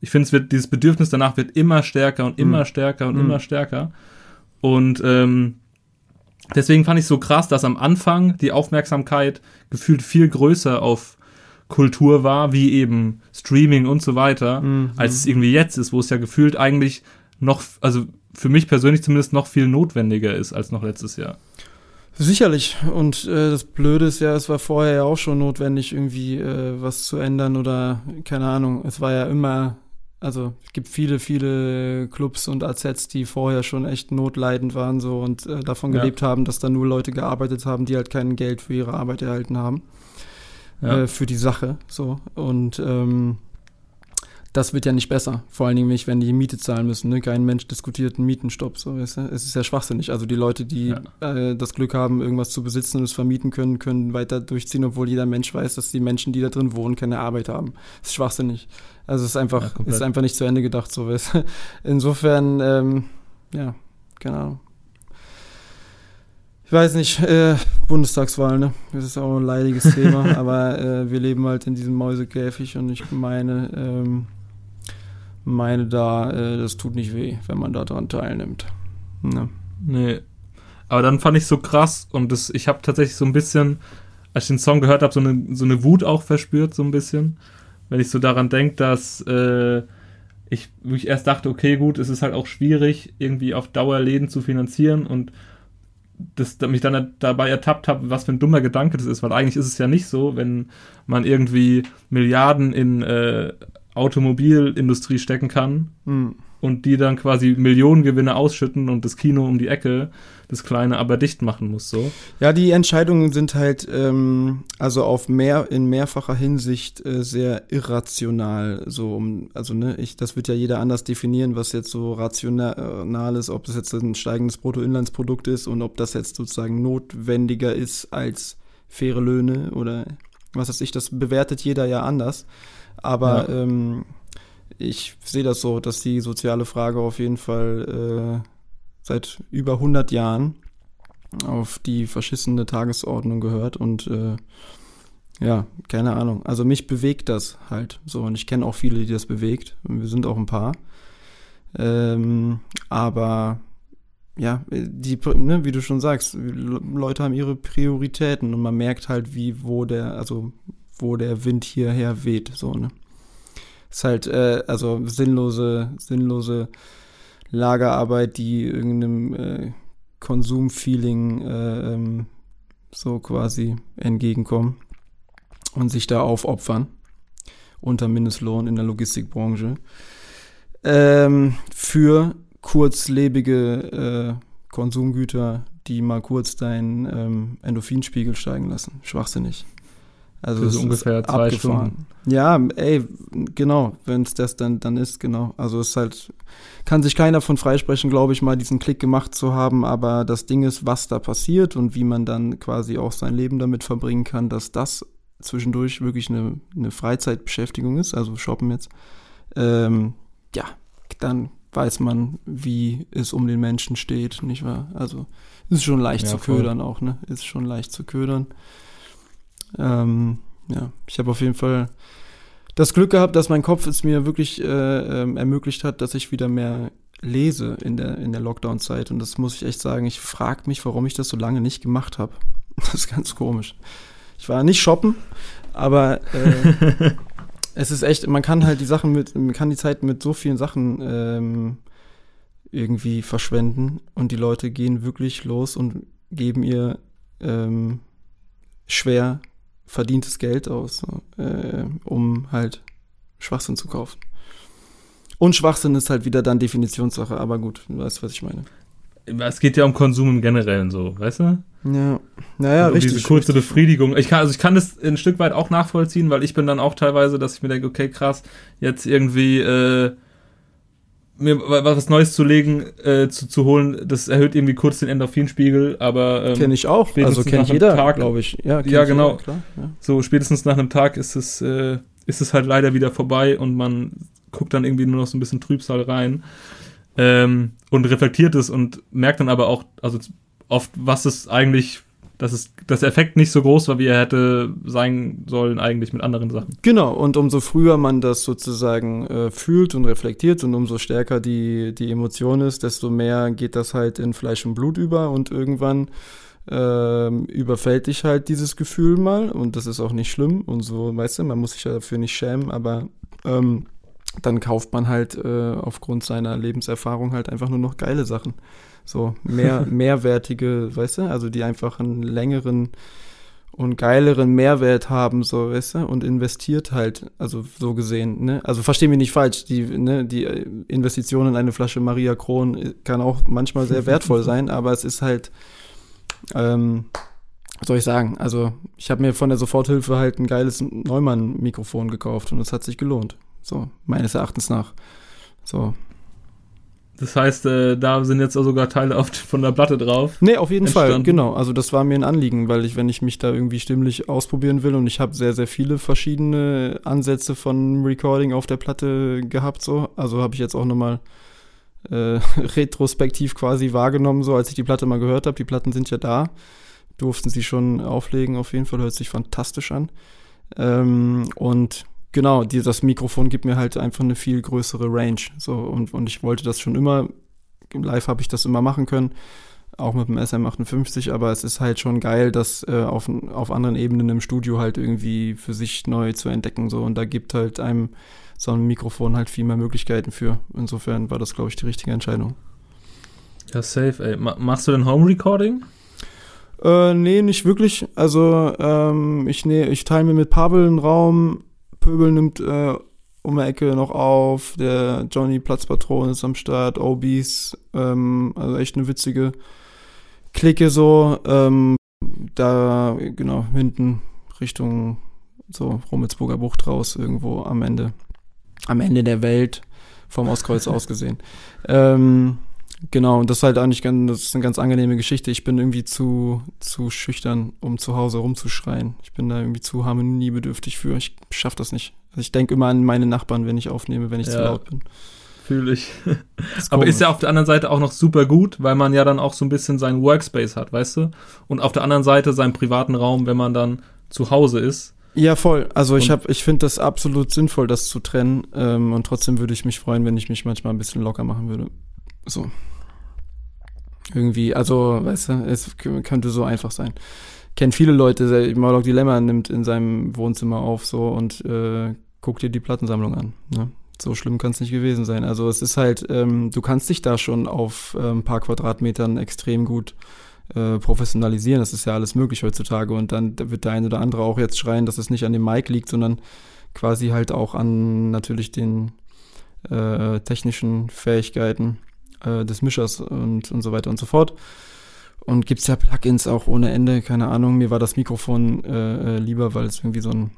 ich finde, es wird, dieses Bedürfnis danach wird immer stärker und immer mhm. stärker und mhm. immer stärker. Und ähm, deswegen fand ich so krass, dass am Anfang die Aufmerksamkeit gefühlt viel größer auf Kultur war, wie eben Streaming und so weiter, mhm. als es irgendwie jetzt ist, wo es ja gefühlt eigentlich noch, also für mich persönlich zumindest noch viel notwendiger ist als noch letztes Jahr. Sicherlich. Und äh, das Blöde ist ja, es war vorher ja auch schon notwendig, irgendwie äh, was zu ändern oder keine Ahnung. Es war ja immer, also es gibt viele, viele Clubs und AZs, die vorher schon echt notleidend waren so und äh, davon ja. gelebt haben, dass da nur Leute gearbeitet haben, die halt kein Geld für ihre Arbeit erhalten haben. Ja. Äh, für die Sache. So. Und ähm, das wird ja nicht besser. Vor allen Dingen nicht, wenn die Miete zahlen müssen. Ne? Kein Mensch diskutiert einen Mietenstopp. So, weißt du? Es ist ja schwachsinnig. Also die Leute, die ja. äh, das Glück haben, irgendwas zu besitzen und es vermieten können, können weiter durchziehen, obwohl jeder Mensch weiß, dass die Menschen, die da drin wohnen, keine Arbeit haben. Das ist schwachsinnig. Also es ist einfach, ja, ist einfach nicht zu Ende gedacht. So, weißt? Insofern, ähm, ja, keine Ahnung. Ich weiß nicht, äh, Bundestagswahl, ne? Das ist auch ein leidiges Thema, [LAUGHS] aber äh, wir leben halt in diesem Mäusekäfig und ich meine, ähm, meine da, äh, das tut nicht weh, wenn man da dran teilnimmt. Ne? Nee. Aber dann fand ich so krass und das, ich habe tatsächlich so ein bisschen, als ich den Song gehört habe, so eine, so eine Wut auch verspürt, so ein bisschen. Wenn ich so daran denke, dass äh, ich wirklich erst dachte, okay, gut, es ist halt auch schwierig, irgendwie auf Dauer Läden zu finanzieren und das, mich dann dabei ertappt habe, was für ein dummer Gedanke das ist, weil eigentlich ist es ja nicht so, wenn man irgendwie Milliarden in äh, Automobilindustrie stecken kann mhm. und die dann quasi Millionengewinne ausschütten und das Kino um die Ecke, das kleine, aber dicht machen muss so. Ja, die Entscheidungen sind halt ähm, also auf mehr in mehrfacher Hinsicht äh, sehr irrational. So, also ne, ich, das wird ja jeder anders definieren, was jetzt so rational ist, ob das jetzt ein steigendes Bruttoinlandsprodukt ist und ob das jetzt sozusagen notwendiger ist als faire Löhne oder was weiß ich, das bewertet jeder ja anders. Aber ja. ähm, ich sehe das so, dass die soziale Frage auf jeden Fall äh, seit über 100 Jahren auf die verschissene Tagesordnung gehört und äh, ja, keine Ahnung. Also mich bewegt das halt so und ich kenne auch viele, die das bewegt. Und wir sind auch ein paar. Ähm, aber ja, die, ne, wie du schon sagst, Leute haben ihre Prioritäten und man merkt halt, wie, wo der, also wo der Wind hierher weht, so, ne? Ist halt, äh, also sinnlose, sinnlose Lagerarbeit, die irgendeinem äh, Konsumfeeling äh, ähm, so quasi entgegenkommen und sich da aufopfern unter Mindestlohn in der Logistikbranche ähm, für kurzlebige äh, Konsumgüter, die mal kurz deinen ähm, Endorphinspiegel steigen lassen. Schwachsinnig. Also so ungefähr zwei Stunden. Ja, ey, genau, wenn es das dann, dann ist, genau. Also es ist halt, kann sich keiner von freisprechen, glaube ich, mal diesen Klick gemacht zu haben, aber das Ding ist, was da passiert und wie man dann quasi auch sein Leben damit verbringen kann, dass das zwischendurch wirklich eine, eine Freizeitbeschäftigung ist, also shoppen jetzt. Ähm, ja, dann weiß man, wie es um den Menschen steht, nicht wahr? Also ist schon leicht ja, zu voll. ködern auch, ne? Ist schon leicht zu ködern. Ähm, ja, ich habe auf jeden Fall das Glück gehabt, dass mein Kopf es mir wirklich äh, ähm, ermöglicht hat, dass ich wieder mehr lese in der, in der Lockdown-Zeit. Und das muss ich echt sagen, ich frage mich, warum ich das so lange nicht gemacht habe. [LAUGHS] Das ist ganz komisch. Ich war nicht shoppen, aber äh, [LAUGHS] es ist echt, man kann halt die Sachen mit, man kann die Zeit mit so vielen Sachen ähm, irgendwie verschwenden und die Leute gehen wirklich los und geben ihr ähm, schwer verdientes Geld aus, äh, um halt Schwachsinn zu kaufen. Und Schwachsinn ist halt wieder dann Definitionssache, aber gut, du weißt, was ich meine. Es geht ja um Konsum im Generellen so, weißt du? Ja, naja, um richtig. Diese kurze richtig. Befriedigung. Ich kann, also ich kann das ein Stück weit auch nachvollziehen, weil ich bin dann auch teilweise, dass ich mir denke, okay, krass, jetzt irgendwie äh, mir was Neues zu legen, äh, zu, zu holen, das erhöht irgendwie kurz den Endorphinspiegel, aber ähm, kenne ich auch, also kennt jeder, glaube ich. Ja, ja genau. Jeder, klar, ja. So spätestens nach einem Tag ist es äh, ist es halt leider wieder vorbei und man guckt dann irgendwie nur noch so ein bisschen Trübsal rein ähm, und reflektiert es und merkt dann aber auch, also oft, was es eigentlich dass es, der Effekt nicht so groß war, wie er hätte sein sollen, eigentlich mit anderen Sachen. Genau, und umso früher man das sozusagen äh, fühlt und reflektiert und umso stärker die, die Emotion ist, desto mehr geht das halt in Fleisch und Blut über und irgendwann ähm, überfällt dich halt dieses Gefühl mal und das ist auch nicht schlimm und so, weißt du, man muss sich ja dafür nicht schämen, aber ähm, dann kauft man halt äh, aufgrund seiner Lebenserfahrung halt einfach nur noch geile Sachen. So mehr, [LAUGHS] mehrwertige, weißt du, also die einfach einen längeren und geileren Mehrwert haben, so, weißt du, und investiert halt, also so gesehen, ne? Also versteh mich nicht falsch, die, ne, die Investition in eine Flasche Maria Kron kann auch manchmal sehr wertvoll [LAUGHS] sein, aber es ist halt, ähm, soll ich sagen, also ich habe mir von der Soforthilfe halt ein geiles Neumann-Mikrofon gekauft und es hat sich gelohnt. So, meines Erachtens nach. So. Das heißt, äh, da sind jetzt auch sogar Teile auf, von der Platte drauf. Nee, auf jeden entstanden. Fall, genau. Also das war mir ein Anliegen, weil ich, wenn ich mich da irgendwie stimmlich ausprobieren will und ich habe sehr, sehr viele verschiedene Ansätze von Recording auf der Platte gehabt, so. Also habe ich jetzt auch nochmal äh, [LAUGHS] retrospektiv quasi wahrgenommen, so als ich die Platte mal gehört habe. Die Platten sind ja da. Durften sie schon auflegen, auf jeden Fall. Hört sich fantastisch an. Ähm, und genau, die, das Mikrofon gibt mir halt einfach eine viel größere Range. So, und, und ich wollte das schon immer, live habe ich das immer machen können, auch mit dem SM58, aber es ist halt schon geil, das äh, auf, auf anderen Ebenen im Studio halt irgendwie für sich neu zu entdecken. So, und da gibt halt einem so ein Mikrofon halt viel mehr Möglichkeiten für. Insofern war das, glaube ich, die richtige Entscheidung. Ja, safe, ey. Machst du denn Home Recording? Äh, nee, nicht wirklich. Also, ähm, ich, nee, ich teile mir mit Pavel einen Raum, Pöbel nimmt äh, um die Ecke noch auf, der Johnny Platzpatron ist am Start, OBs, ähm, also echt eine witzige Clique so. Ähm, da, genau, hinten Richtung so Rummelsburger Bucht raus, irgendwo am Ende, am Ende der Welt, vom Ostkreuz [LAUGHS] aus gesehen. Ähm, Genau, und das ist halt eigentlich ganz, das ist eine ganz angenehme Geschichte. Ich bin irgendwie zu, zu schüchtern, um zu Hause rumzuschreien. Ich bin da irgendwie zu harmoniebedürftig für. Ich schaff das nicht. Also ich denke immer an meine Nachbarn, wenn ich aufnehme, wenn ich ja, zu laut bin. Fühle ich. Ist Aber ist ja auf der anderen Seite auch noch super gut, weil man ja dann auch so ein bisschen seinen Workspace hat, weißt du? Und auf der anderen Seite seinen privaten Raum, wenn man dann zu Hause ist. Ja, voll. Also ich habe, ich finde das absolut sinnvoll, das zu trennen. Ähm, und trotzdem würde ich mich freuen, wenn ich mich manchmal ein bisschen locker machen würde. So. Irgendwie, also, weißt du, es könnte so einfach sein. Kennt viele Leute, Murloc Dilemma nimmt in seinem Wohnzimmer auf so und äh, guckt dir die Plattensammlung an. Ne? So schlimm kann es nicht gewesen sein. Also es ist halt, ähm, du kannst dich da schon auf äh, ein paar Quadratmetern extrem gut äh, professionalisieren. Das ist ja alles möglich heutzutage. Und dann wird der eine oder andere auch jetzt schreien, dass es nicht an dem Mic liegt, sondern quasi halt auch an natürlich den äh, technischen Fähigkeiten äh, des Mischers und, und so weiter und so fort. Und gibt es ja Plugins auch ohne Ende, keine Ahnung. Mir war das Mikrofon äh, äh, lieber, weil es irgendwie so ein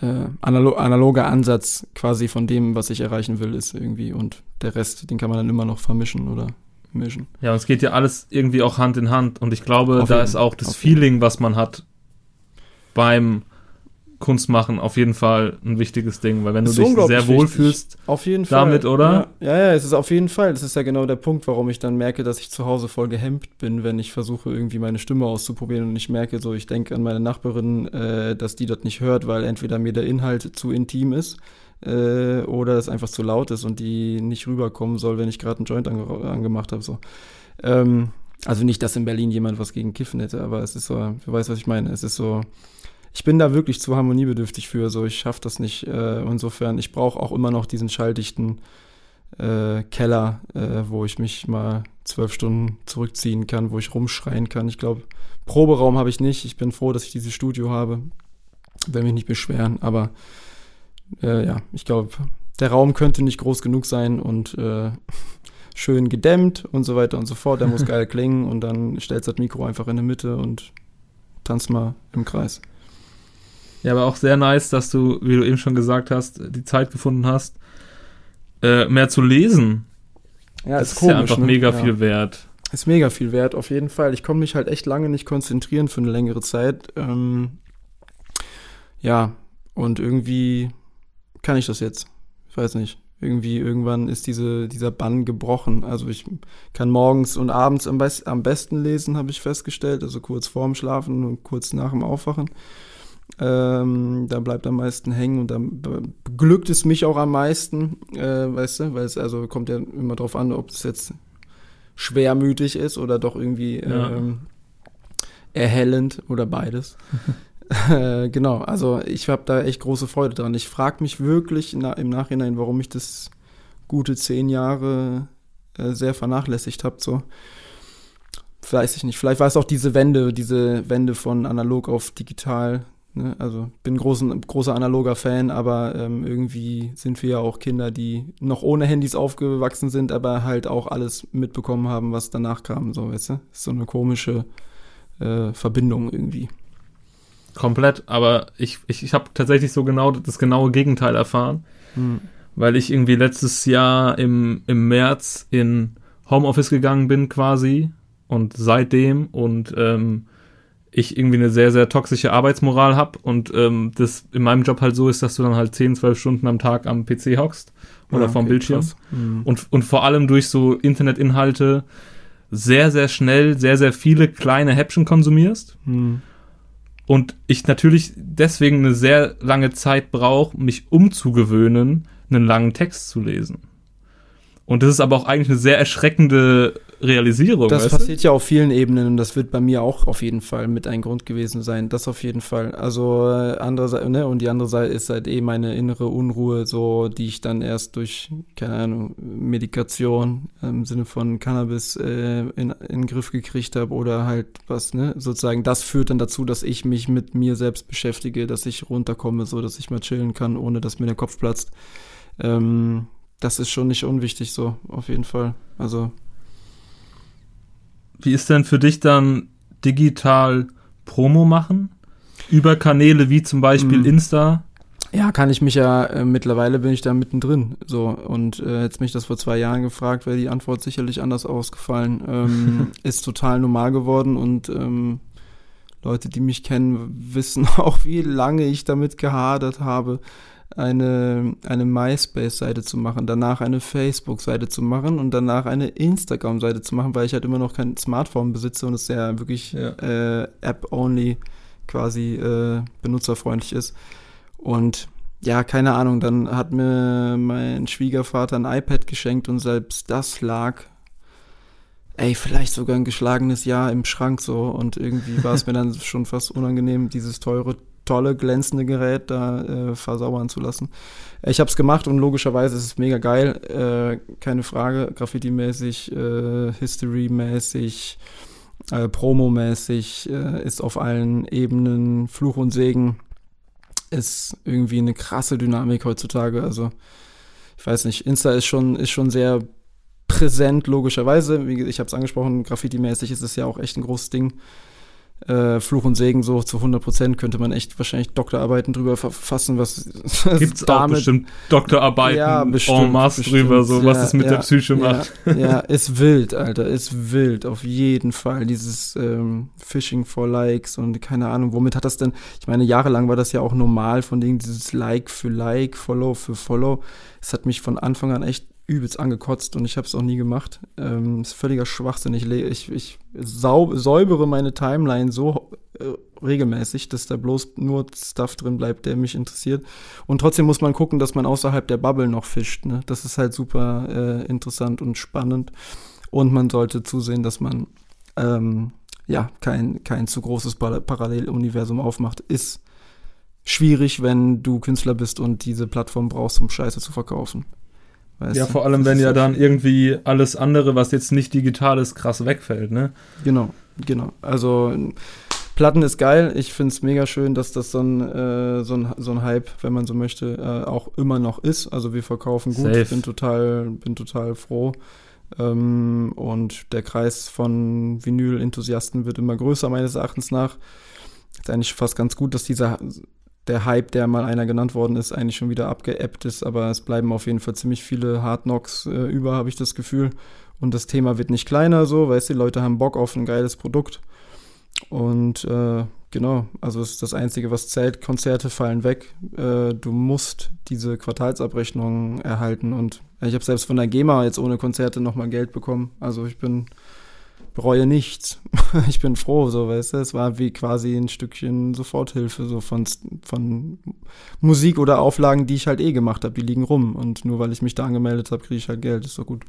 äh, analo analoger Ansatz quasi von dem, was ich erreichen will, ist irgendwie. Und der Rest, den kann man dann immer noch vermischen oder mischen. Ja, und es geht ja alles irgendwie auch Hand in Hand. Und ich glaube, Auf da jeden. ist auch das Auf Feeling, was man hat beim Kunst machen auf jeden Fall ein wichtiges Ding, weil wenn du dich sehr wohl fühlst auf jeden Fall. damit, oder? Ja, ja, ja, es ist auf jeden Fall. Das ist ja genau der Punkt, warum ich dann merke, dass ich zu Hause voll gehemmt bin, wenn ich versuche, irgendwie meine Stimme auszuprobieren und ich merke so, ich denke an meine Nachbarin, äh, dass die das nicht hört, weil entweder mir der Inhalt zu intim ist äh, oder es einfach zu laut ist und die nicht rüberkommen soll, wenn ich gerade einen Joint ange angemacht habe. So. Ähm, also nicht, dass in Berlin jemand was gegen Kiffen hätte, aber es ist so, du weißt, was ich meine. Es ist so, ich bin da wirklich zu harmoniebedürftig für. So, ich schaffe das nicht. Äh, insofern, ich brauche auch immer noch diesen schalldichten äh, Keller, äh, wo ich mich mal zwölf Stunden zurückziehen kann, wo ich rumschreien kann. Ich glaube, Proberaum habe ich nicht. Ich bin froh, dass ich dieses Studio habe. Will mich nicht beschweren, aber äh, ja, ich glaube, der Raum könnte nicht groß genug sein und äh, [LAUGHS] schön gedämmt und so weiter und so fort. Der muss [LAUGHS] geil klingen und dann stellst du das Mikro einfach in die Mitte und tanzt mal im Kreis. Ja, aber auch sehr nice, dass du, wie du eben schon gesagt hast, die Zeit gefunden hast, äh, mehr zu lesen. Ja, das ist, komisch, ja einfach ne? mega ja. viel wert. Ist mega viel wert, auf jeden Fall. Ich konnte mich halt echt lange nicht konzentrieren für eine längere Zeit. Ähm, ja, und irgendwie kann ich das jetzt. Ich weiß nicht. Irgendwie, irgendwann ist diese, dieser Bann gebrochen. Also ich kann morgens und abends am, best, am besten lesen, habe ich festgestellt. Also kurz vorm Schlafen und kurz nach dem Aufwachen. Ähm, da bleibt am meisten hängen und dann beglückt es mich auch am meisten, äh, weißt du, weil es also kommt ja immer drauf an, ob es jetzt schwermütig ist oder doch irgendwie ja. ähm, erhellend oder beides. [LAUGHS] Äh, genau, also ich habe da echt große Freude dran. Ich frage mich wirklich na, im Nachhinein, warum ich das gute zehn Jahre äh, sehr vernachlässigt habe. So. Weiß ich nicht. Vielleicht war es auch diese Wende, diese Wende von analog auf digital. Ne? Also bin großen, großer analoger Fan, aber ähm, irgendwie sind wir ja auch Kinder, die noch ohne Handys aufgewachsen sind, aber halt auch alles mitbekommen haben, was danach kam. So, weißt du? Ist so eine komische äh, Verbindung irgendwie. Komplett, aber ich, ich, ich habe tatsächlich so genau das genaue Gegenteil erfahren, mhm. weil ich irgendwie letztes Jahr im, im März in Homeoffice gegangen bin quasi und seitdem und ähm, ich irgendwie eine sehr, sehr toxische Arbeitsmoral habe und ähm, das in meinem Job halt so ist, dass du dann halt 10, 12 Stunden am Tag am PC hockst oder ja, ah, vorm okay, Bildschirm mhm. und, und vor allem durch so Internetinhalte sehr, sehr schnell sehr, sehr viele kleine Häppchen konsumierst. Mhm. Und ich natürlich deswegen eine sehr lange Zeit brauche, mich umzugewöhnen, einen langen Text zu lesen. Und das ist aber auch eigentlich eine sehr erschreckende Realisierung. Das passiert du? ja auf vielen Ebenen und das wird bei mir auch auf jeden Fall mit ein Grund gewesen sein. Das auf jeden Fall. Also äh, andere Seite, ne, und die andere Seite ist halt eh meine innere Unruhe, so die ich dann erst durch, keine Ahnung, Medikation im Sinne von Cannabis äh, in, in den Griff gekriegt habe oder halt was, ne, sozusagen, das führt dann dazu, dass ich mich mit mir selbst beschäftige, dass ich runterkomme, so dass ich mal chillen kann, ohne dass mir der Kopf platzt. Ähm, das ist schon nicht unwichtig so, auf jeden Fall. Also wie ist denn für dich dann digital Promo machen? Über Kanäle wie zum Beispiel mhm. Insta? Ja, kann ich mich ja, äh, mittlerweile bin ich da mittendrin. So, und äh, jetzt mich das vor zwei Jahren gefragt, wäre die Antwort sicherlich anders ausgefallen. Ähm, [LAUGHS] ist total normal geworden und ähm, Leute, die mich kennen, wissen [LAUGHS] auch, wie lange ich damit gehadert habe eine, eine MySpace-Seite zu machen, danach eine Facebook-Seite zu machen und danach eine Instagram-Seite zu machen, weil ich halt immer noch kein Smartphone besitze und es ja wirklich ja. äh, App-only quasi äh, benutzerfreundlich ist. Und ja, keine Ahnung, dann hat mir mein Schwiegervater ein iPad geschenkt und selbst das lag, ey, vielleicht sogar ein geschlagenes Jahr im Schrank so und irgendwie war es mir [LAUGHS] dann schon fast unangenehm, dieses teure tolle, glänzende Gerät da äh, versauern zu lassen. Ich habe es gemacht und logischerweise ist es mega geil, äh, keine Frage, Graffiti-mäßig, äh, History-mäßig, äh, Promo-mäßig, äh, ist auf allen Ebenen Fluch und Segen, ist irgendwie eine krasse Dynamik heutzutage, also ich weiß nicht, Insta ist schon, ist schon sehr präsent, logischerweise, wie ich habe es angesprochen, Graffiti-mäßig ist es ja auch echt ein großes Ding äh, Fluch und Segen so zu 100 Prozent könnte man echt wahrscheinlich Doktorarbeiten drüber verfassen, was [LAUGHS] gibt's damit, auch bestimmt Doktorarbeiten ja, bestimmt, en masse bestimmt, drüber, so was es mit ja, der Psyche ja, macht. Ja, [LAUGHS] ist wild, Alter, ist wild, auf jeden Fall. Dieses ähm, Phishing for Likes und keine Ahnung, womit hat das denn, ich meine, jahrelang war das ja auch normal von denen, dieses Like für Like, Follow für Follow. Es hat mich von Anfang an echt übelst angekotzt und ich habe es auch nie gemacht. Ähm, ist völliger Schwachsinn. Ich, ich, ich säubere meine Timeline so äh, regelmäßig, dass da bloß nur Stuff drin bleibt, der mich interessiert. Und trotzdem muss man gucken, dass man außerhalb der Bubble noch fischt. Ne? Das ist halt super äh, interessant und spannend. Und man sollte zusehen, dass man ähm, ja kein, kein zu großes Paralleluniversum aufmacht. Ist schwierig, wenn du Künstler bist und diese Plattform brauchst, um Scheiße zu verkaufen. Weißt ja, vor allem, wenn ja dann irgendwie alles andere, was jetzt nicht digital ist, krass wegfällt, ne? Genau, genau. Also Platten ist geil. Ich finde es mega schön, dass das so ein, äh, so, ein, so ein Hype, wenn man so möchte, äh, auch immer noch ist. Also wir verkaufen gut. Safe. Bin total, bin total froh. Ähm, und der Kreis von Vinyl-Enthusiasten wird immer größer, meines Erachtens nach. Ist eigentlich fast ganz gut, dass dieser der Hype, der mal einer genannt worden ist, eigentlich schon wieder abgeebbt ist, aber es bleiben auf jeden Fall ziemlich viele Hard Knocks äh, über, habe ich das Gefühl. Und das Thema wird nicht kleiner so, weißt du, die Leute haben Bock auf ein geiles Produkt. und äh, genau, also es ist das Einzige, was zählt. Konzerte fallen weg. Äh, du musst diese Quartalsabrechnung erhalten. Und ich habe selbst von der GEMA jetzt ohne Konzerte nochmal Geld bekommen. Also ich bin bereue nichts. [LAUGHS] ich bin froh, so weißt du. Es war wie quasi ein Stückchen Soforthilfe, so von, von Musik oder Auflagen, die ich halt eh gemacht habe. Die liegen rum. Und nur weil ich mich da angemeldet habe, kriege ich halt Geld. Ist doch gut.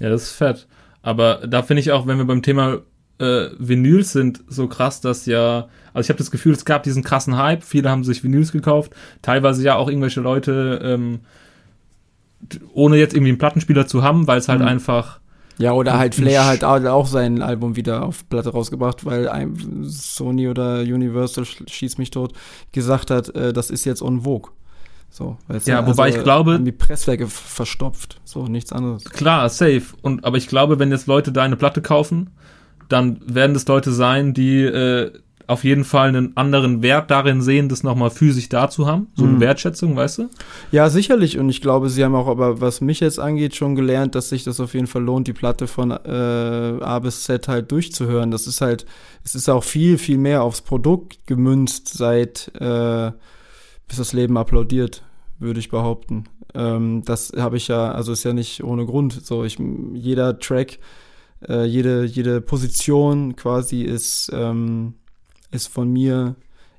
Ja, das ist fett. Aber da finde ich auch, wenn wir beim Thema äh, Vinyls sind, so krass, dass ja, also ich habe das Gefühl, es gab diesen krassen Hype, viele haben sich Vinyls gekauft, teilweise ja auch irgendwelche Leute, ähm, ohne jetzt irgendwie einen Plattenspieler zu haben, weil es halt mhm. einfach ja, oder halt Flair halt auch sein Album wieder auf Platte rausgebracht, weil Sony oder Universal schießt mich tot gesagt hat, äh, das ist jetzt on vogue. So, ja, du? wobei also, ich glaube. Die Presswerke verstopft. So, nichts anderes. Klar, safe. Und, aber ich glaube, wenn jetzt Leute deine Platte kaufen, dann werden das Leute sein, die äh, auf jeden Fall einen anderen Wert darin sehen, das nochmal physisch da zu haben. So eine mhm. Wertschätzung, weißt du? Ja, sicherlich. Und ich glaube, sie haben auch, aber was mich jetzt angeht, schon gelernt, dass sich das auf jeden Fall lohnt, die Platte von äh, A bis Z halt durchzuhören. Das ist halt, es ist auch viel, viel mehr aufs Produkt gemünzt seit äh, bis das Leben applaudiert, würde ich behaupten. Ähm, das habe ich ja, also ist ja nicht ohne Grund. So, ich, jeder Track, äh, jede, jede Position quasi ist, ähm, ist von mir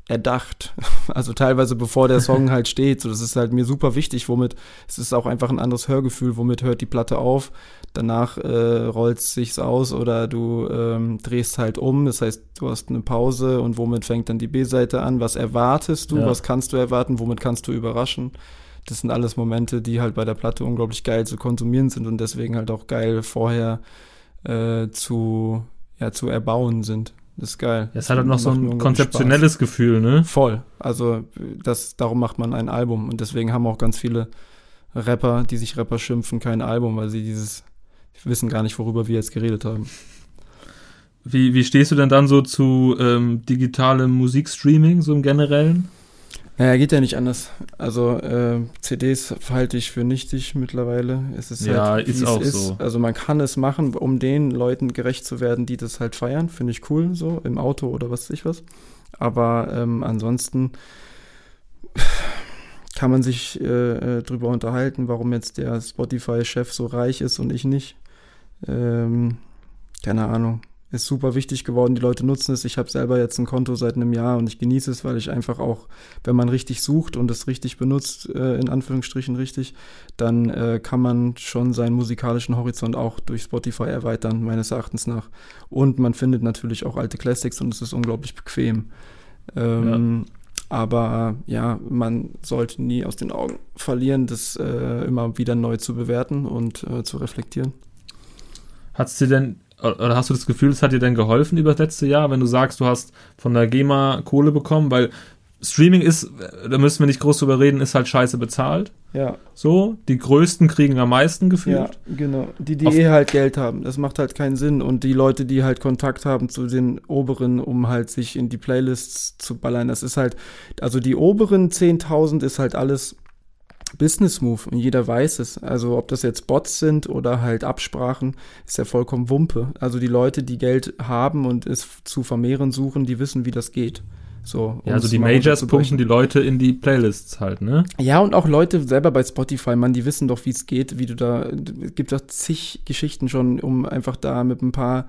erdacht. [LAUGHS] Also teilweise bevor der Song [LAUGHS] halt steht. So, das ist halt mir super wichtig, womit, es ist auch einfach ein anderes Hörgefühl, womit hört die Platte auf. Danach äh, rollt es sich aus oder du ähm, drehst halt um. Das heißt, du hast eine Pause und womit fängt dann die B-Seite an? Was erwartest du? Ja. Was kannst du erwarten? Womit kannst du überraschen? Das sind alles Momente, die halt bei der Platte unglaublich geil zu konsumieren sind und deswegen halt auch geil vorher äh, zu, ja, zu erbauen sind. Das ist geil. Es hat halt noch so ein konzeptionelles Spaß. Gefühl, ne? Voll. Also das, darum macht man ein Album und deswegen haben auch ganz viele Rapper, die sich Rapper schimpfen, kein Album, weil sie dieses wissen gar nicht, worüber wir jetzt geredet haben. Wie, wie stehst du denn dann so zu ähm, digitalem Musikstreaming, so im Generellen? Naja, geht ja nicht anders. Also äh, CDs halte ich für nichtig mittlerweile. Es ist ja, halt, ist auch ist. so. Also man kann es machen, um den Leuten gerecht zu werden, die das halt feiern. Finde ich cool, so im Auto oder was weiß ich was. Aber ähm, ansonsten kann man sich äh, äh drüber unterhalten, warum jetzt der Spotify-Chef so reich ist und ich nicht. Ähm, keine Ahnung ist super wichtig geworden. Die Leute nutzen es. Ich habe selber jetzt ein Konto seit einem Jahr und ich genieße es, weil ich einfach auch, wenn man richtig sucht und es richtig benutzt, äh, in Anführungsstrichen richtig, dann äh, kann man schon seinen musikalischen Horizont auch durch Spotify erweitern, meines Erachtens nach. Und man findet natürlich auch alte Classics und es ist unglaublich bequem. Ähm, ja. Aber ja, man sollte nie aus den Augen verlieren, das äh, immer wieder neu zu bewerten und äh, zu reflektieren. Hat es dir denn oder hast du das Gefühl, es hat dir denn geholfen über das letzte Jahr, wenn du sagst, du hast von der GEMA Kohle bekommen, weil Streaming ist, da müssen wir nicht groß drüber reden, ist halt scheiße bezahlt. Ja. So, die Größten kriegen am meisten gefühlt. Ja, genau. Die, die Auf eh halt Geld haben. Das macht halt keinen Sinn. Und die Leute, die halt Kontakt haben zu den Oberen, um halt sich in die Playlists zu ballern, das ist halt, also die oberen 10.000 ist halt alles Business Move und jeder weiß es. Also ob das jetzt Bots sind oder halt Absprachen, ist ja vollkommen Wumpe. Also die Leute, die Geld haben und es zu vermehren suchen, die wissen, wie das geht. So, ja, also die Majors pumpen die Leute in die Playlists halt, ne? Ja, und auch Leute selber bei Spotify, man, die wissen doch, wie es geht, wie du da, es gibt doch zig Geschichten schon, um einfach da mit ein paar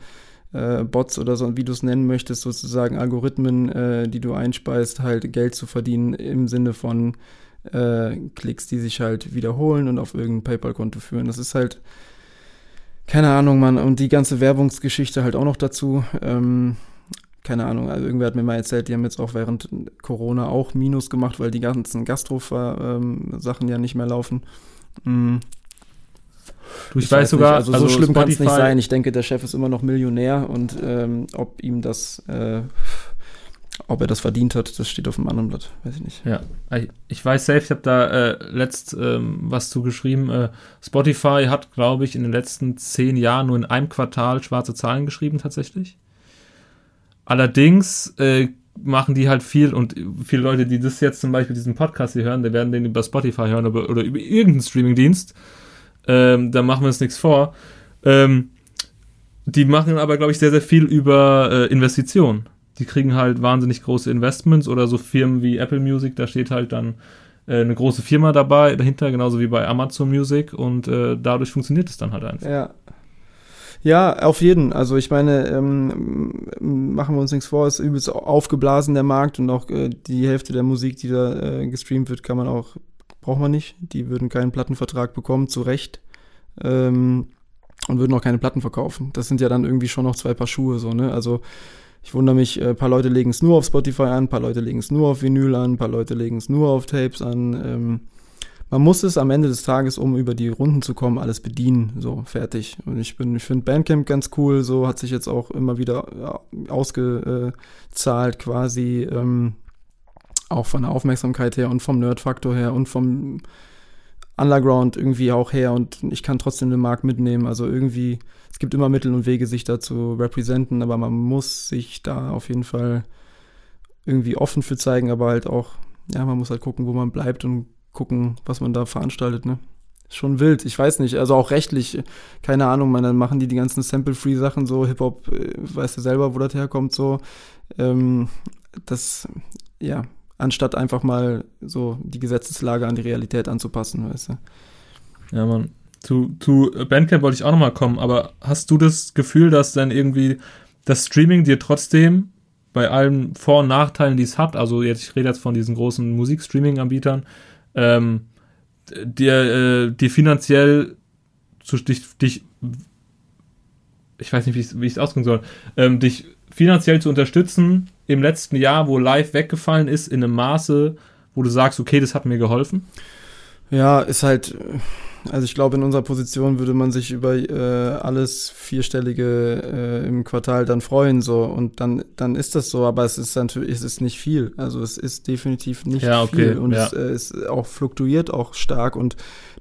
äh, Bots oder so, wie du es nennen möchtest, sozusagen Algorithmen, äh, die du einspeist, halt Geld zu verdienen im Sinne von äh, Klicks, die sich halt wiederholen und auf irgendein PayPal-Konto führen. Das ist halt, keine Ahnung, Mann. Und die ganze Werbungsgeschichte halt auch noch dazu. Ähm, keine Ahnung, also irgendwer hat mir mal erzählt, die haben jetzt auch während Corona auch Minus gemacht, weil die ganzen Gastro-Sachen ja nicht mehr laufen. Mhm. Du, ich, ich weiß, weiß sogar, also, also so schlimm kann es nicht sein. Ich denke, der Chef ist immer noch Millionär und ähm, ob ihm das äh, ob er das verdient hat, das steht auf dem anderen Blatt, weiß ich nicht. Ja, ich weiß selbst, ich habe da äh, letzt ähm, was zugeschrieben. Äh, Spotify hat, glaube ich, in den letzten zehn Jahren nur in einem Quartal schwarze Zahlen geschrieben, tatsächlich. Allerdings äh, machen die halt viel und viele Leute, die das jetzt zum Beispiel diesen Podcast hier hören, die werden den über Spotify hören oder, oder über irgendeinen Streamingdienst. Ähm, da machen wir uns nichts vor. Ähm, die machen aber, glaube ich, sehr, sehr viel über äh, Investitionen. Die kriegen halt wahnsinnig große Investments oder so Firmen wie Apple Music, da steht halt dann äh, eine große Firma dabei, dahinter, genauso wie bei Amazon Music und äh, dadurch funktioniert es dann halt einfach. Ja. Ja, auf jeden. Also ich meine, ähm, machen wir uns nichts vor, es ist übelst aufgeblasen der Markt und auch äh, die Hälfte der Musik, die da äh, gestreamt wird, kann man auch, braucht man nicht. Die würden keinen Plattenvertrag bekommen, zu Recht. Ähm, und würden auch keine Platten verkaufen. Das sind ja dann irgendwie schon noch zwei Paar Schuhe, so, ne? Also ich wundere mich, ein äh, paar Leute legen es nur auf Spotify an, ein paar Leute legen es nur auf Vinyl an, ein paar Leute legen es nur auf Tapes an. Ähm, man muss es am Ende des Tages, um über die Runden zu kommen, alles bedienen, so fertig. Und ich bin, ich finde Bandcamp ganz cool, so hat sich jetzt auch immer wieder ja, ausgezahlt quasi, ähm, auch von der Aufmerksamkeit her und vom Nerd-Faktor her und vom Underground irgendwie auch her und ich kann trotzdem den Markt mitnehmen. Also irgendwie, es gibt immer Mittel und Wege, sich da zu representen, aber man muss sich da auf jeden Fall irgendwie offen für zeigen, aber halt auch, ja, man muss halt gucken, wo man bleibt und gucken, was man da veranstaltet, ne? Schon wild, ich weiß nicht, also auch rechtlich, keine Ahnung, man, dann machen die die ganzen Sample-Free-Sachen so, Hip-Hop, äh, weißt du selber, wo das herkommt, so. Ähm, das, ja, anstatt einfach mal so die Gesetzeslage an die Realität anzupassen, weißt du. Ja, man. Zu, zu Bandcamp wollte ich auch nochmal kommen, aber hast du das Gefühl, dass dann irgendwie das Streaming dir trotzdem bei allen Vor- und Nachteilen, die es hat, also jetzt, ich rede jetzt von diesen großen Musikstreaming-Anbietern, ähm, dir, äh, dir finanziell zu, dich, dich, ich weiß nicht, wie ich es ausdrücken soll, ähm, dich finanziell zu unterstützen im letzten Jahr, wo live weggefallen ist, in einem Maße, wo du sagst, okay, das hat mir geholfen? Ja, ist halt, also ich glaube, in unserer Position würde man sich über äh, alles Vierstellige äh, im Quartal dann freuen, so. Und dann, dann ist das so, aber es ist natürlich, es ist nicht viel. Also es ist definitiv nicht ja, okay, viel. Und ja. es äh, ist auch fluktuiert auch stark und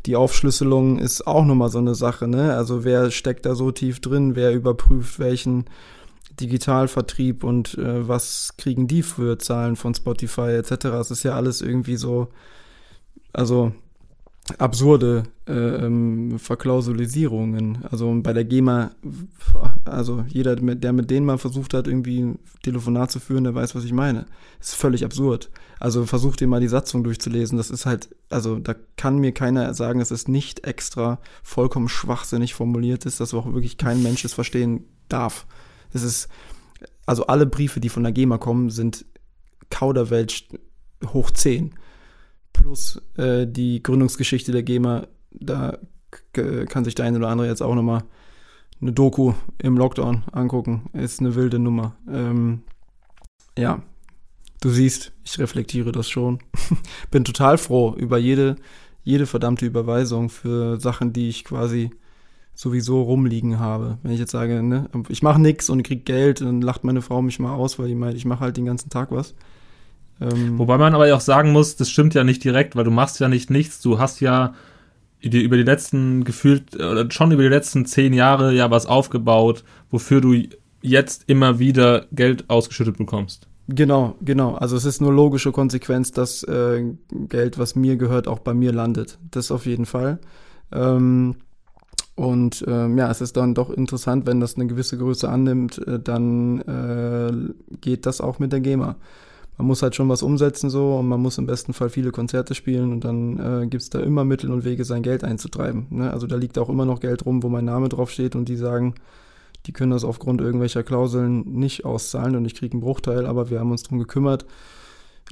die Aufschlüsselung ist auch nochmal so eine Sache, ne? Also wer steckt da so tief drin, wer überprüft welchen Digitalvertrieb und äh, was kriegen die für Zahlen von Spotify etc. Es ist ja alles irgendwie so, also absurde äh, ähm, Verklausulisierungen. Also bei der GEMA, also jeder, der mit denen mal versucht hat, irgendwie ein Telefonat zu führen, der weiß, was ich meine. ist völlig absurd. Also versucht ihr mal die Satzung durchzulesen. Das ist halt, also da kann mir keiner sagen, dass es nicht extra vollkommen schwachsinnig formuliert ist, dass auch wirklich kein Mensch es verstehen darf. Das ist, also alle Briefe, die von der GEMA kommen, sind Kauderwelsch hoch 10. Plus äh, die Gründungsgeschichte der GEMA, da kann sich der eine oder andere jetzt auch nochmal eine Doku im Lockdown angucken. Ist eine wilde Nummer. Ähm, ja, du siehst, ich reflektiere das schon. [LAUGHS] Bin total froh über jede, jede verdammte Überweisung für Sachen, die ich quasi sowieso rumliegen habe. Wenn ich jetzt sage, ne, ich mache nichts und krieg Geld, dann lacht meine Frau mich mal aus, weil die meint, ich mache halt den ganzen Tag was. Ähm Wobei man aber auch sagen muss, das stimmt ja nicht direkt, weil du machst ja nicht nichts, du hast ja über die letzten gefühlt oder schon über die letzten zehn Jahre ja was aufgebaut, wofür du jetzt immer wieder Geld ausgeschüttet bekommst. Genau, genau. Also es ist nur logische Konsequenz, dass äh, Geld, was mir gehört, auch bei mir landet. Das auf jeden Fall. Ähm, und ähm, ja, es ist dann doch interessant, wenn das eine gewisse Größe annimmt, äh, dann äh, geht das auch mit der GEMA. Man muss halt schon was umsetzen so und man muss im besten Fall viele Konzerte spielen und dann äh, gibt da immer Mittel und Wege, sein Geld einzutreiben. Ne? Also da liegt auch immer noch Geld rum, wo mein Name drauf steht und die sagen, die können das aufgrund irgendwelcher Klauseln nicht auszahlen und ich kriege einen Bruchteil, aber wir haben uns darum gekümmert.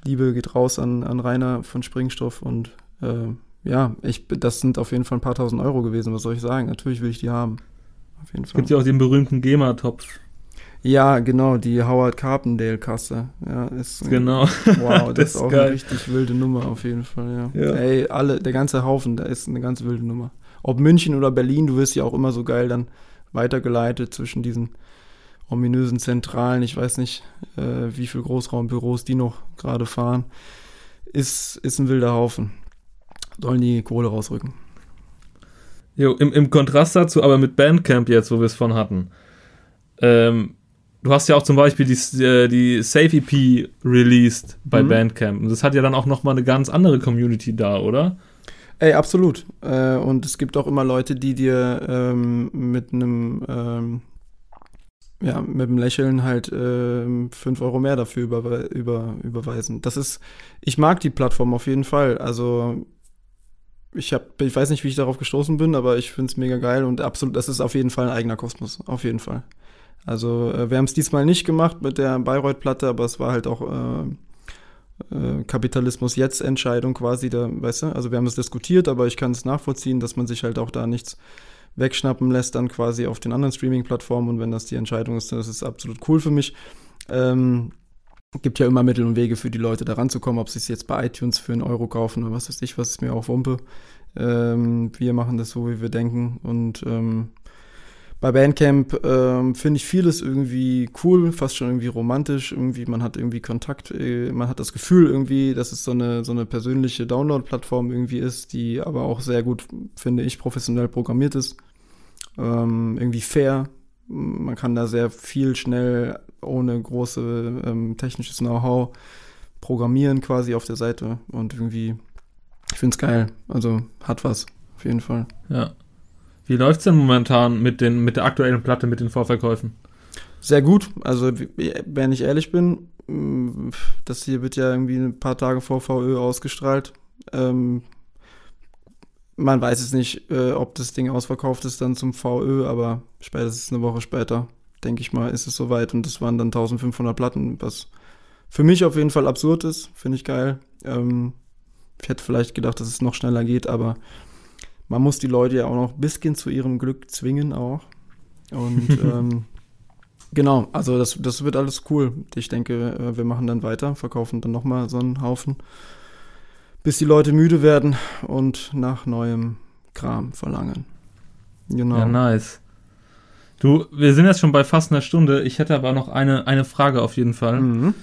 Liebe geht raus an, an Rainer von Springstoff und äh, ja, ich, das sind auf jeden Fall ein paar tausend Euro gewesen, was soll ich sagen? Natürlich will ich die haben. Auf jeden Fall. Es gibt ja auch den berühmten GEMA-Topf. Ja, genau, die Howard Carpendale-Kasse. Ja, ist, genau. Wow, [LAUGHS] das, das ist auch geil. eine richtig wilde Nummer auf jeden Fall, ja. ja. Ey, alle, der ganze Haufen, da ist eine ganz wilde Nummer. Ob München oder Berlin, du wirst ja auch immer so geil dann weitergeleitet zwischen diesen ominösen Zentralen. Ich weiß nicht, äh, wie viele Großraumbüros die noch gerade fahren. Ist, ist ein wilder Haufen sollen die Kohle rausrücken. Jo, im, im Kontrast dazu, aber mit Bandcamp jetzt, wo wir es von hatten. Ähm, du hast ja auch zum Beispiel die, äh, die Safe EP released bei mhm. Bandcamp. Und das hat ja dann auch nochmal eine ganz andere Community da, oder? Ey, absolut. Äh, und es gibt auch immer Leute, die dir ähm, mit einem ähm, ja, mit dem Lächeln halt äh, 5 Euro mehr dafür über, über, überweisen. Das ist, ich mag die Plattform auf jeden Fall. Also ich habe, ich weiß nicht, wie ich darauf gestoßen bin, aber ich finde es mega geil und absolut, das ist auf jeden Fall ein eigener Kosmos, auf jeden Fall. Also äh, wir haben es diesmal nicht gemacht mit der Bayreuth-Platte, aber es war halt auch äh, äh, Kapitalismus jetzt Entscheidung quasi, da, weißt du, also wir haben es diskutiert, aber ich kann es nachvollziehen, dass man sich halt auch da nichts wegschnappen lässt, dann quasi auf den anderen Streaming-Plattformen und wenn das die Entscheidung ist, dann ist es absolut cool für mich. Ähm, gibt ja immer Mittel und Wege für die Leute da ranzukommen, ob sie es jetzt bei iTunes für einen Euro kaufen oder was weiß ich, was ist mir auch Wumpe. Ähm, wir machen das so, wie wir denken und ähm, bei Bandcamp ähm, finde ich vieles irgendwie cool, fast schon irgendwie romantisch. Irgendwie, man hat irgendwie Kontakt, äh, man hat das Gefühl irgendwie, dass es so eine, so eine persönliche Download-Plattform irgendwie ist, die aber auch sehr gut, finde ich, professionell programmiert ist. Ähm, irgendwie fair. Man kann da sehr viel schnell ohne große ähm, technisches Know-how programmieren quasi auf der Seite und irgendwie, ich finde es geil. Also hat was, auf jeden Fall. Ja. Wie läuft es denn momentan mit, den, mit der aktuellen Platte, mit den Vorverkäufen? Sehr gut. Also, wenn ich ehrlich bin, mm, das hier wird ja irgendwie ein paar Tage vor VÖ ausgestrahlt. Ähm, man weiß es nicht, äh, ob das Ding ausverkauft ist dann zum VÖ, aber spätestens eine Woche später, denke ich mal, ist es soweit. Und das waren dann 1500 Platten, was für mich auf jeden Fall absurd ist. Finde ich geil. Ähm, ich hätte vielleicht gedacht, dass es noch schneller geht, aber man muss die Leute ja auch noch ein bisschen zu ihrem Glück zwingen auch. Und [LAUGHS] ähm, genau, also das, das wird alles cool. Ich denke, äh, wir machen dann weiter, verkaufen dann nochmal so einen Haufen, bis die Leute müde werden und nach neuem Kram verlangen. Genau. Ja, nice. Du, wir sind jetzt schon bei fast einer Stunde. Ich hätte aber noch eine, eine Frage auf jeden Fall. Mhm.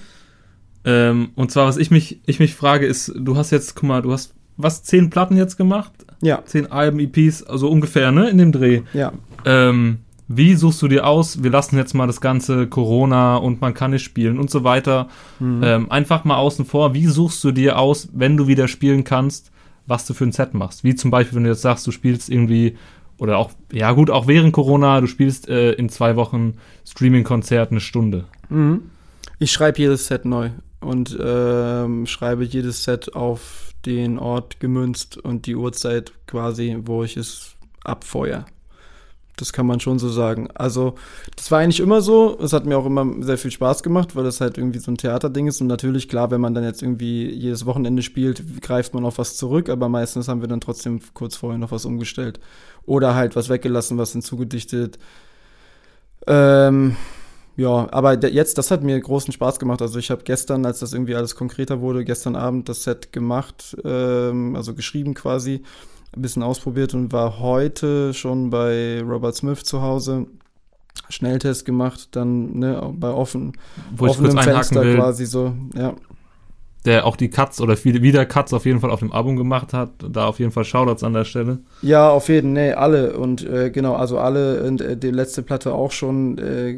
Ähm, und zwar, was ich mich, ich mich frage, ist, du hast jetzt, guck mal, du hast was, zehn Platten jetzt gemacht? Ja. Zehn Alben, EPs, also ungefähr, ne, in dem Dreh. Ja. Ähm, wie suchst du dir aus? Wir lassen jetzt mal das ganze Corona und man kann nicht spielen und so weiter. Mhm. Ähm, einfach mal außen vor. Wie suchst du dir aus, wenn du wieder spielen kannst, was du für ein Set machst? Wie zum Beispiel, wenn du jetzt sagst, du spielst irgendwie oder auch, ja gut, auch während Corona, du spielst äh, in zwei Wochen Streaming-Konzert eine Stunde. Mhm. Ich schreibe jedes Set neu und ähm, schreibe jedes Set auf den Ort gemünzt und die Uhrzeit quasi, wo ich es abfeuer. Das kann man schon so sagen. Also, das war eigentlich immer so. Es hat mir auch immer sehr viel Spaß gemacht, weil das halt irgendwie so ein Theaterding ist. Und natürlich, klar, wenn man dann jetzt irgendwie jedes Wochenende spielt, greift man auf was zurück. Aber meistens haben wir dann trotzdem kurz vorher noch was umgestellt. Oder halt was weggelassen, was hinzugedichtet. Ähm, ja, aber jetzt, das hat mir großen Spaß gemacht. Also ich habe gestern, als das irgendwie alles konkreter wurde, gestern Abend das Set gemacht, ähm, also geschrieben quasi, ein bisschen ausprobiert und war heute schon bei Robert Smith zu Hause. Schnelltest gemacht, dann ne, bei offen, Wo offenem Fenster will. quasi so, ja der auch die Cuts oder viele wieder Cuts auf jeden Fall auf dem Album gemacht hat. Da auf jeden Fall Shoutouts an der Stelle. Ja, auf jeden, nee, alle. Und äh, genau, also alle, und äh, die letzte Platte auch schon, äh,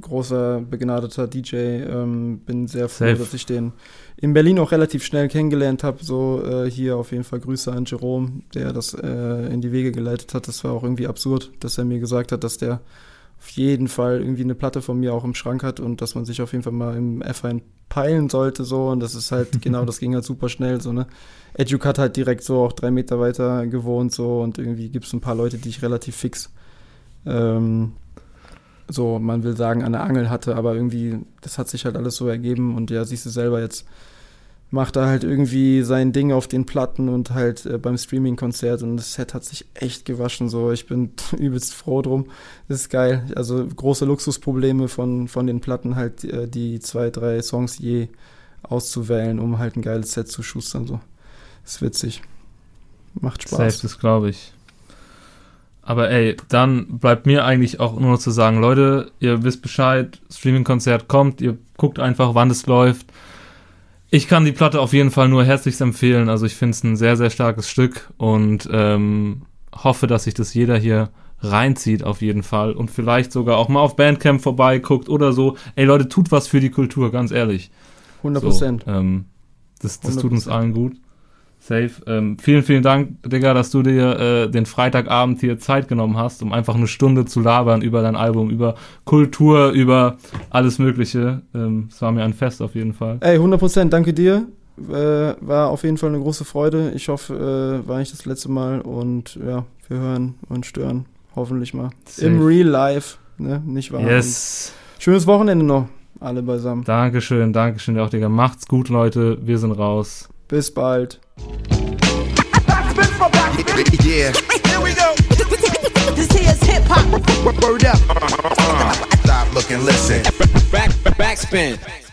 großer, begnadeter DJ. Ähm, bin sehr froh, Safe. dass ich den in Berlin auch relativ schnell kennengelernt habe. So äh, hier auf jeden Fall Grüße an Jerome, der das äh, in die Wege geleitet hat. Das war auch irgendwie absurd, dass er mir gesagt hat, dass der auf jeden Fall irgendwie eine Platte von mir auch im Schrank hat und dass man sich auf jeden Fall mal im F1 peilen sollte so und das ist halt genau, [LAUGHS] das ging halt super schnell so, ne. Educ hat halt direkt so auch drei Meter weiter gewohnt so und irgendwie gibt es ein paar Leute, die ich relativ fix ähm, so, man will sagen, an der Angel hatte, aber irgendwie, das hat sich halt alles so ergeben und ja, siehst du selber jetzt, macht er halt irgendwie sein Ding auf den Platten und halt äh, beim Streaming-Konzert und das Set hat sich echt gewaschen. So, ich bin [LAUGHS] übelst froh drum. Das ist geil. Also große Luxusprobleme von, von den Platten, halt äh, die zwei, drei Songs je auszuwählen, um halt ein geiles Set zu schustern. So. ist witzig. Macht Spaß. Safe, das glaube ich. Aber ey, dann bleibt mir eigentlich auch nur noch zu sagen, Leute, ihr wisst Bescheid, Streaming-Konzert kommt, ihr guckt einfach, wann es läuft ich kann die Platte auf jeden Fall nur herzlichst empfehlen. Also ich finde es ein sehr, sehr starkes Stück und ähm, hoffe, dass sich das jeder hier reinzieht auf jeden Fall und vielleicht sogar auch mal auf Bandcamp vorbeiguckt oder so. Ey Leute, tut was für die Kultur, ganz ehrlich. 100 Prozent. So, ähm, das, das tut uns allen gut. Safe. Ähm, vielen, vielen Dank, Digga, dass du dir äh, den Freitagabend hier Zeit genommen hast, um einfach eine Stunde zu labern über dein Album, über Kultur, über alles Mögliche. Ähm, es war mir ein Fest auf jeden Fall. Ey, 100 Prozent, danke dir. Äh, war auf jeden Fall eine große Freude. Ich hoffe, äh, war nicht das letzte Mal und ja, wir hören und stören hoffentlich mal. Safe. Im Real Life, ne? Nicht wahr? Yes. Schönes Wochenende noch, alle beisammen. Dankeschön, Dankeschön, auch Digga. Macht's gut, Leute. Wir sind raus. Bis bald. Yeah. Here we go. This here's hip hop. Word up. Uh, uh, uh, stop, look, and listen. Back, backspin.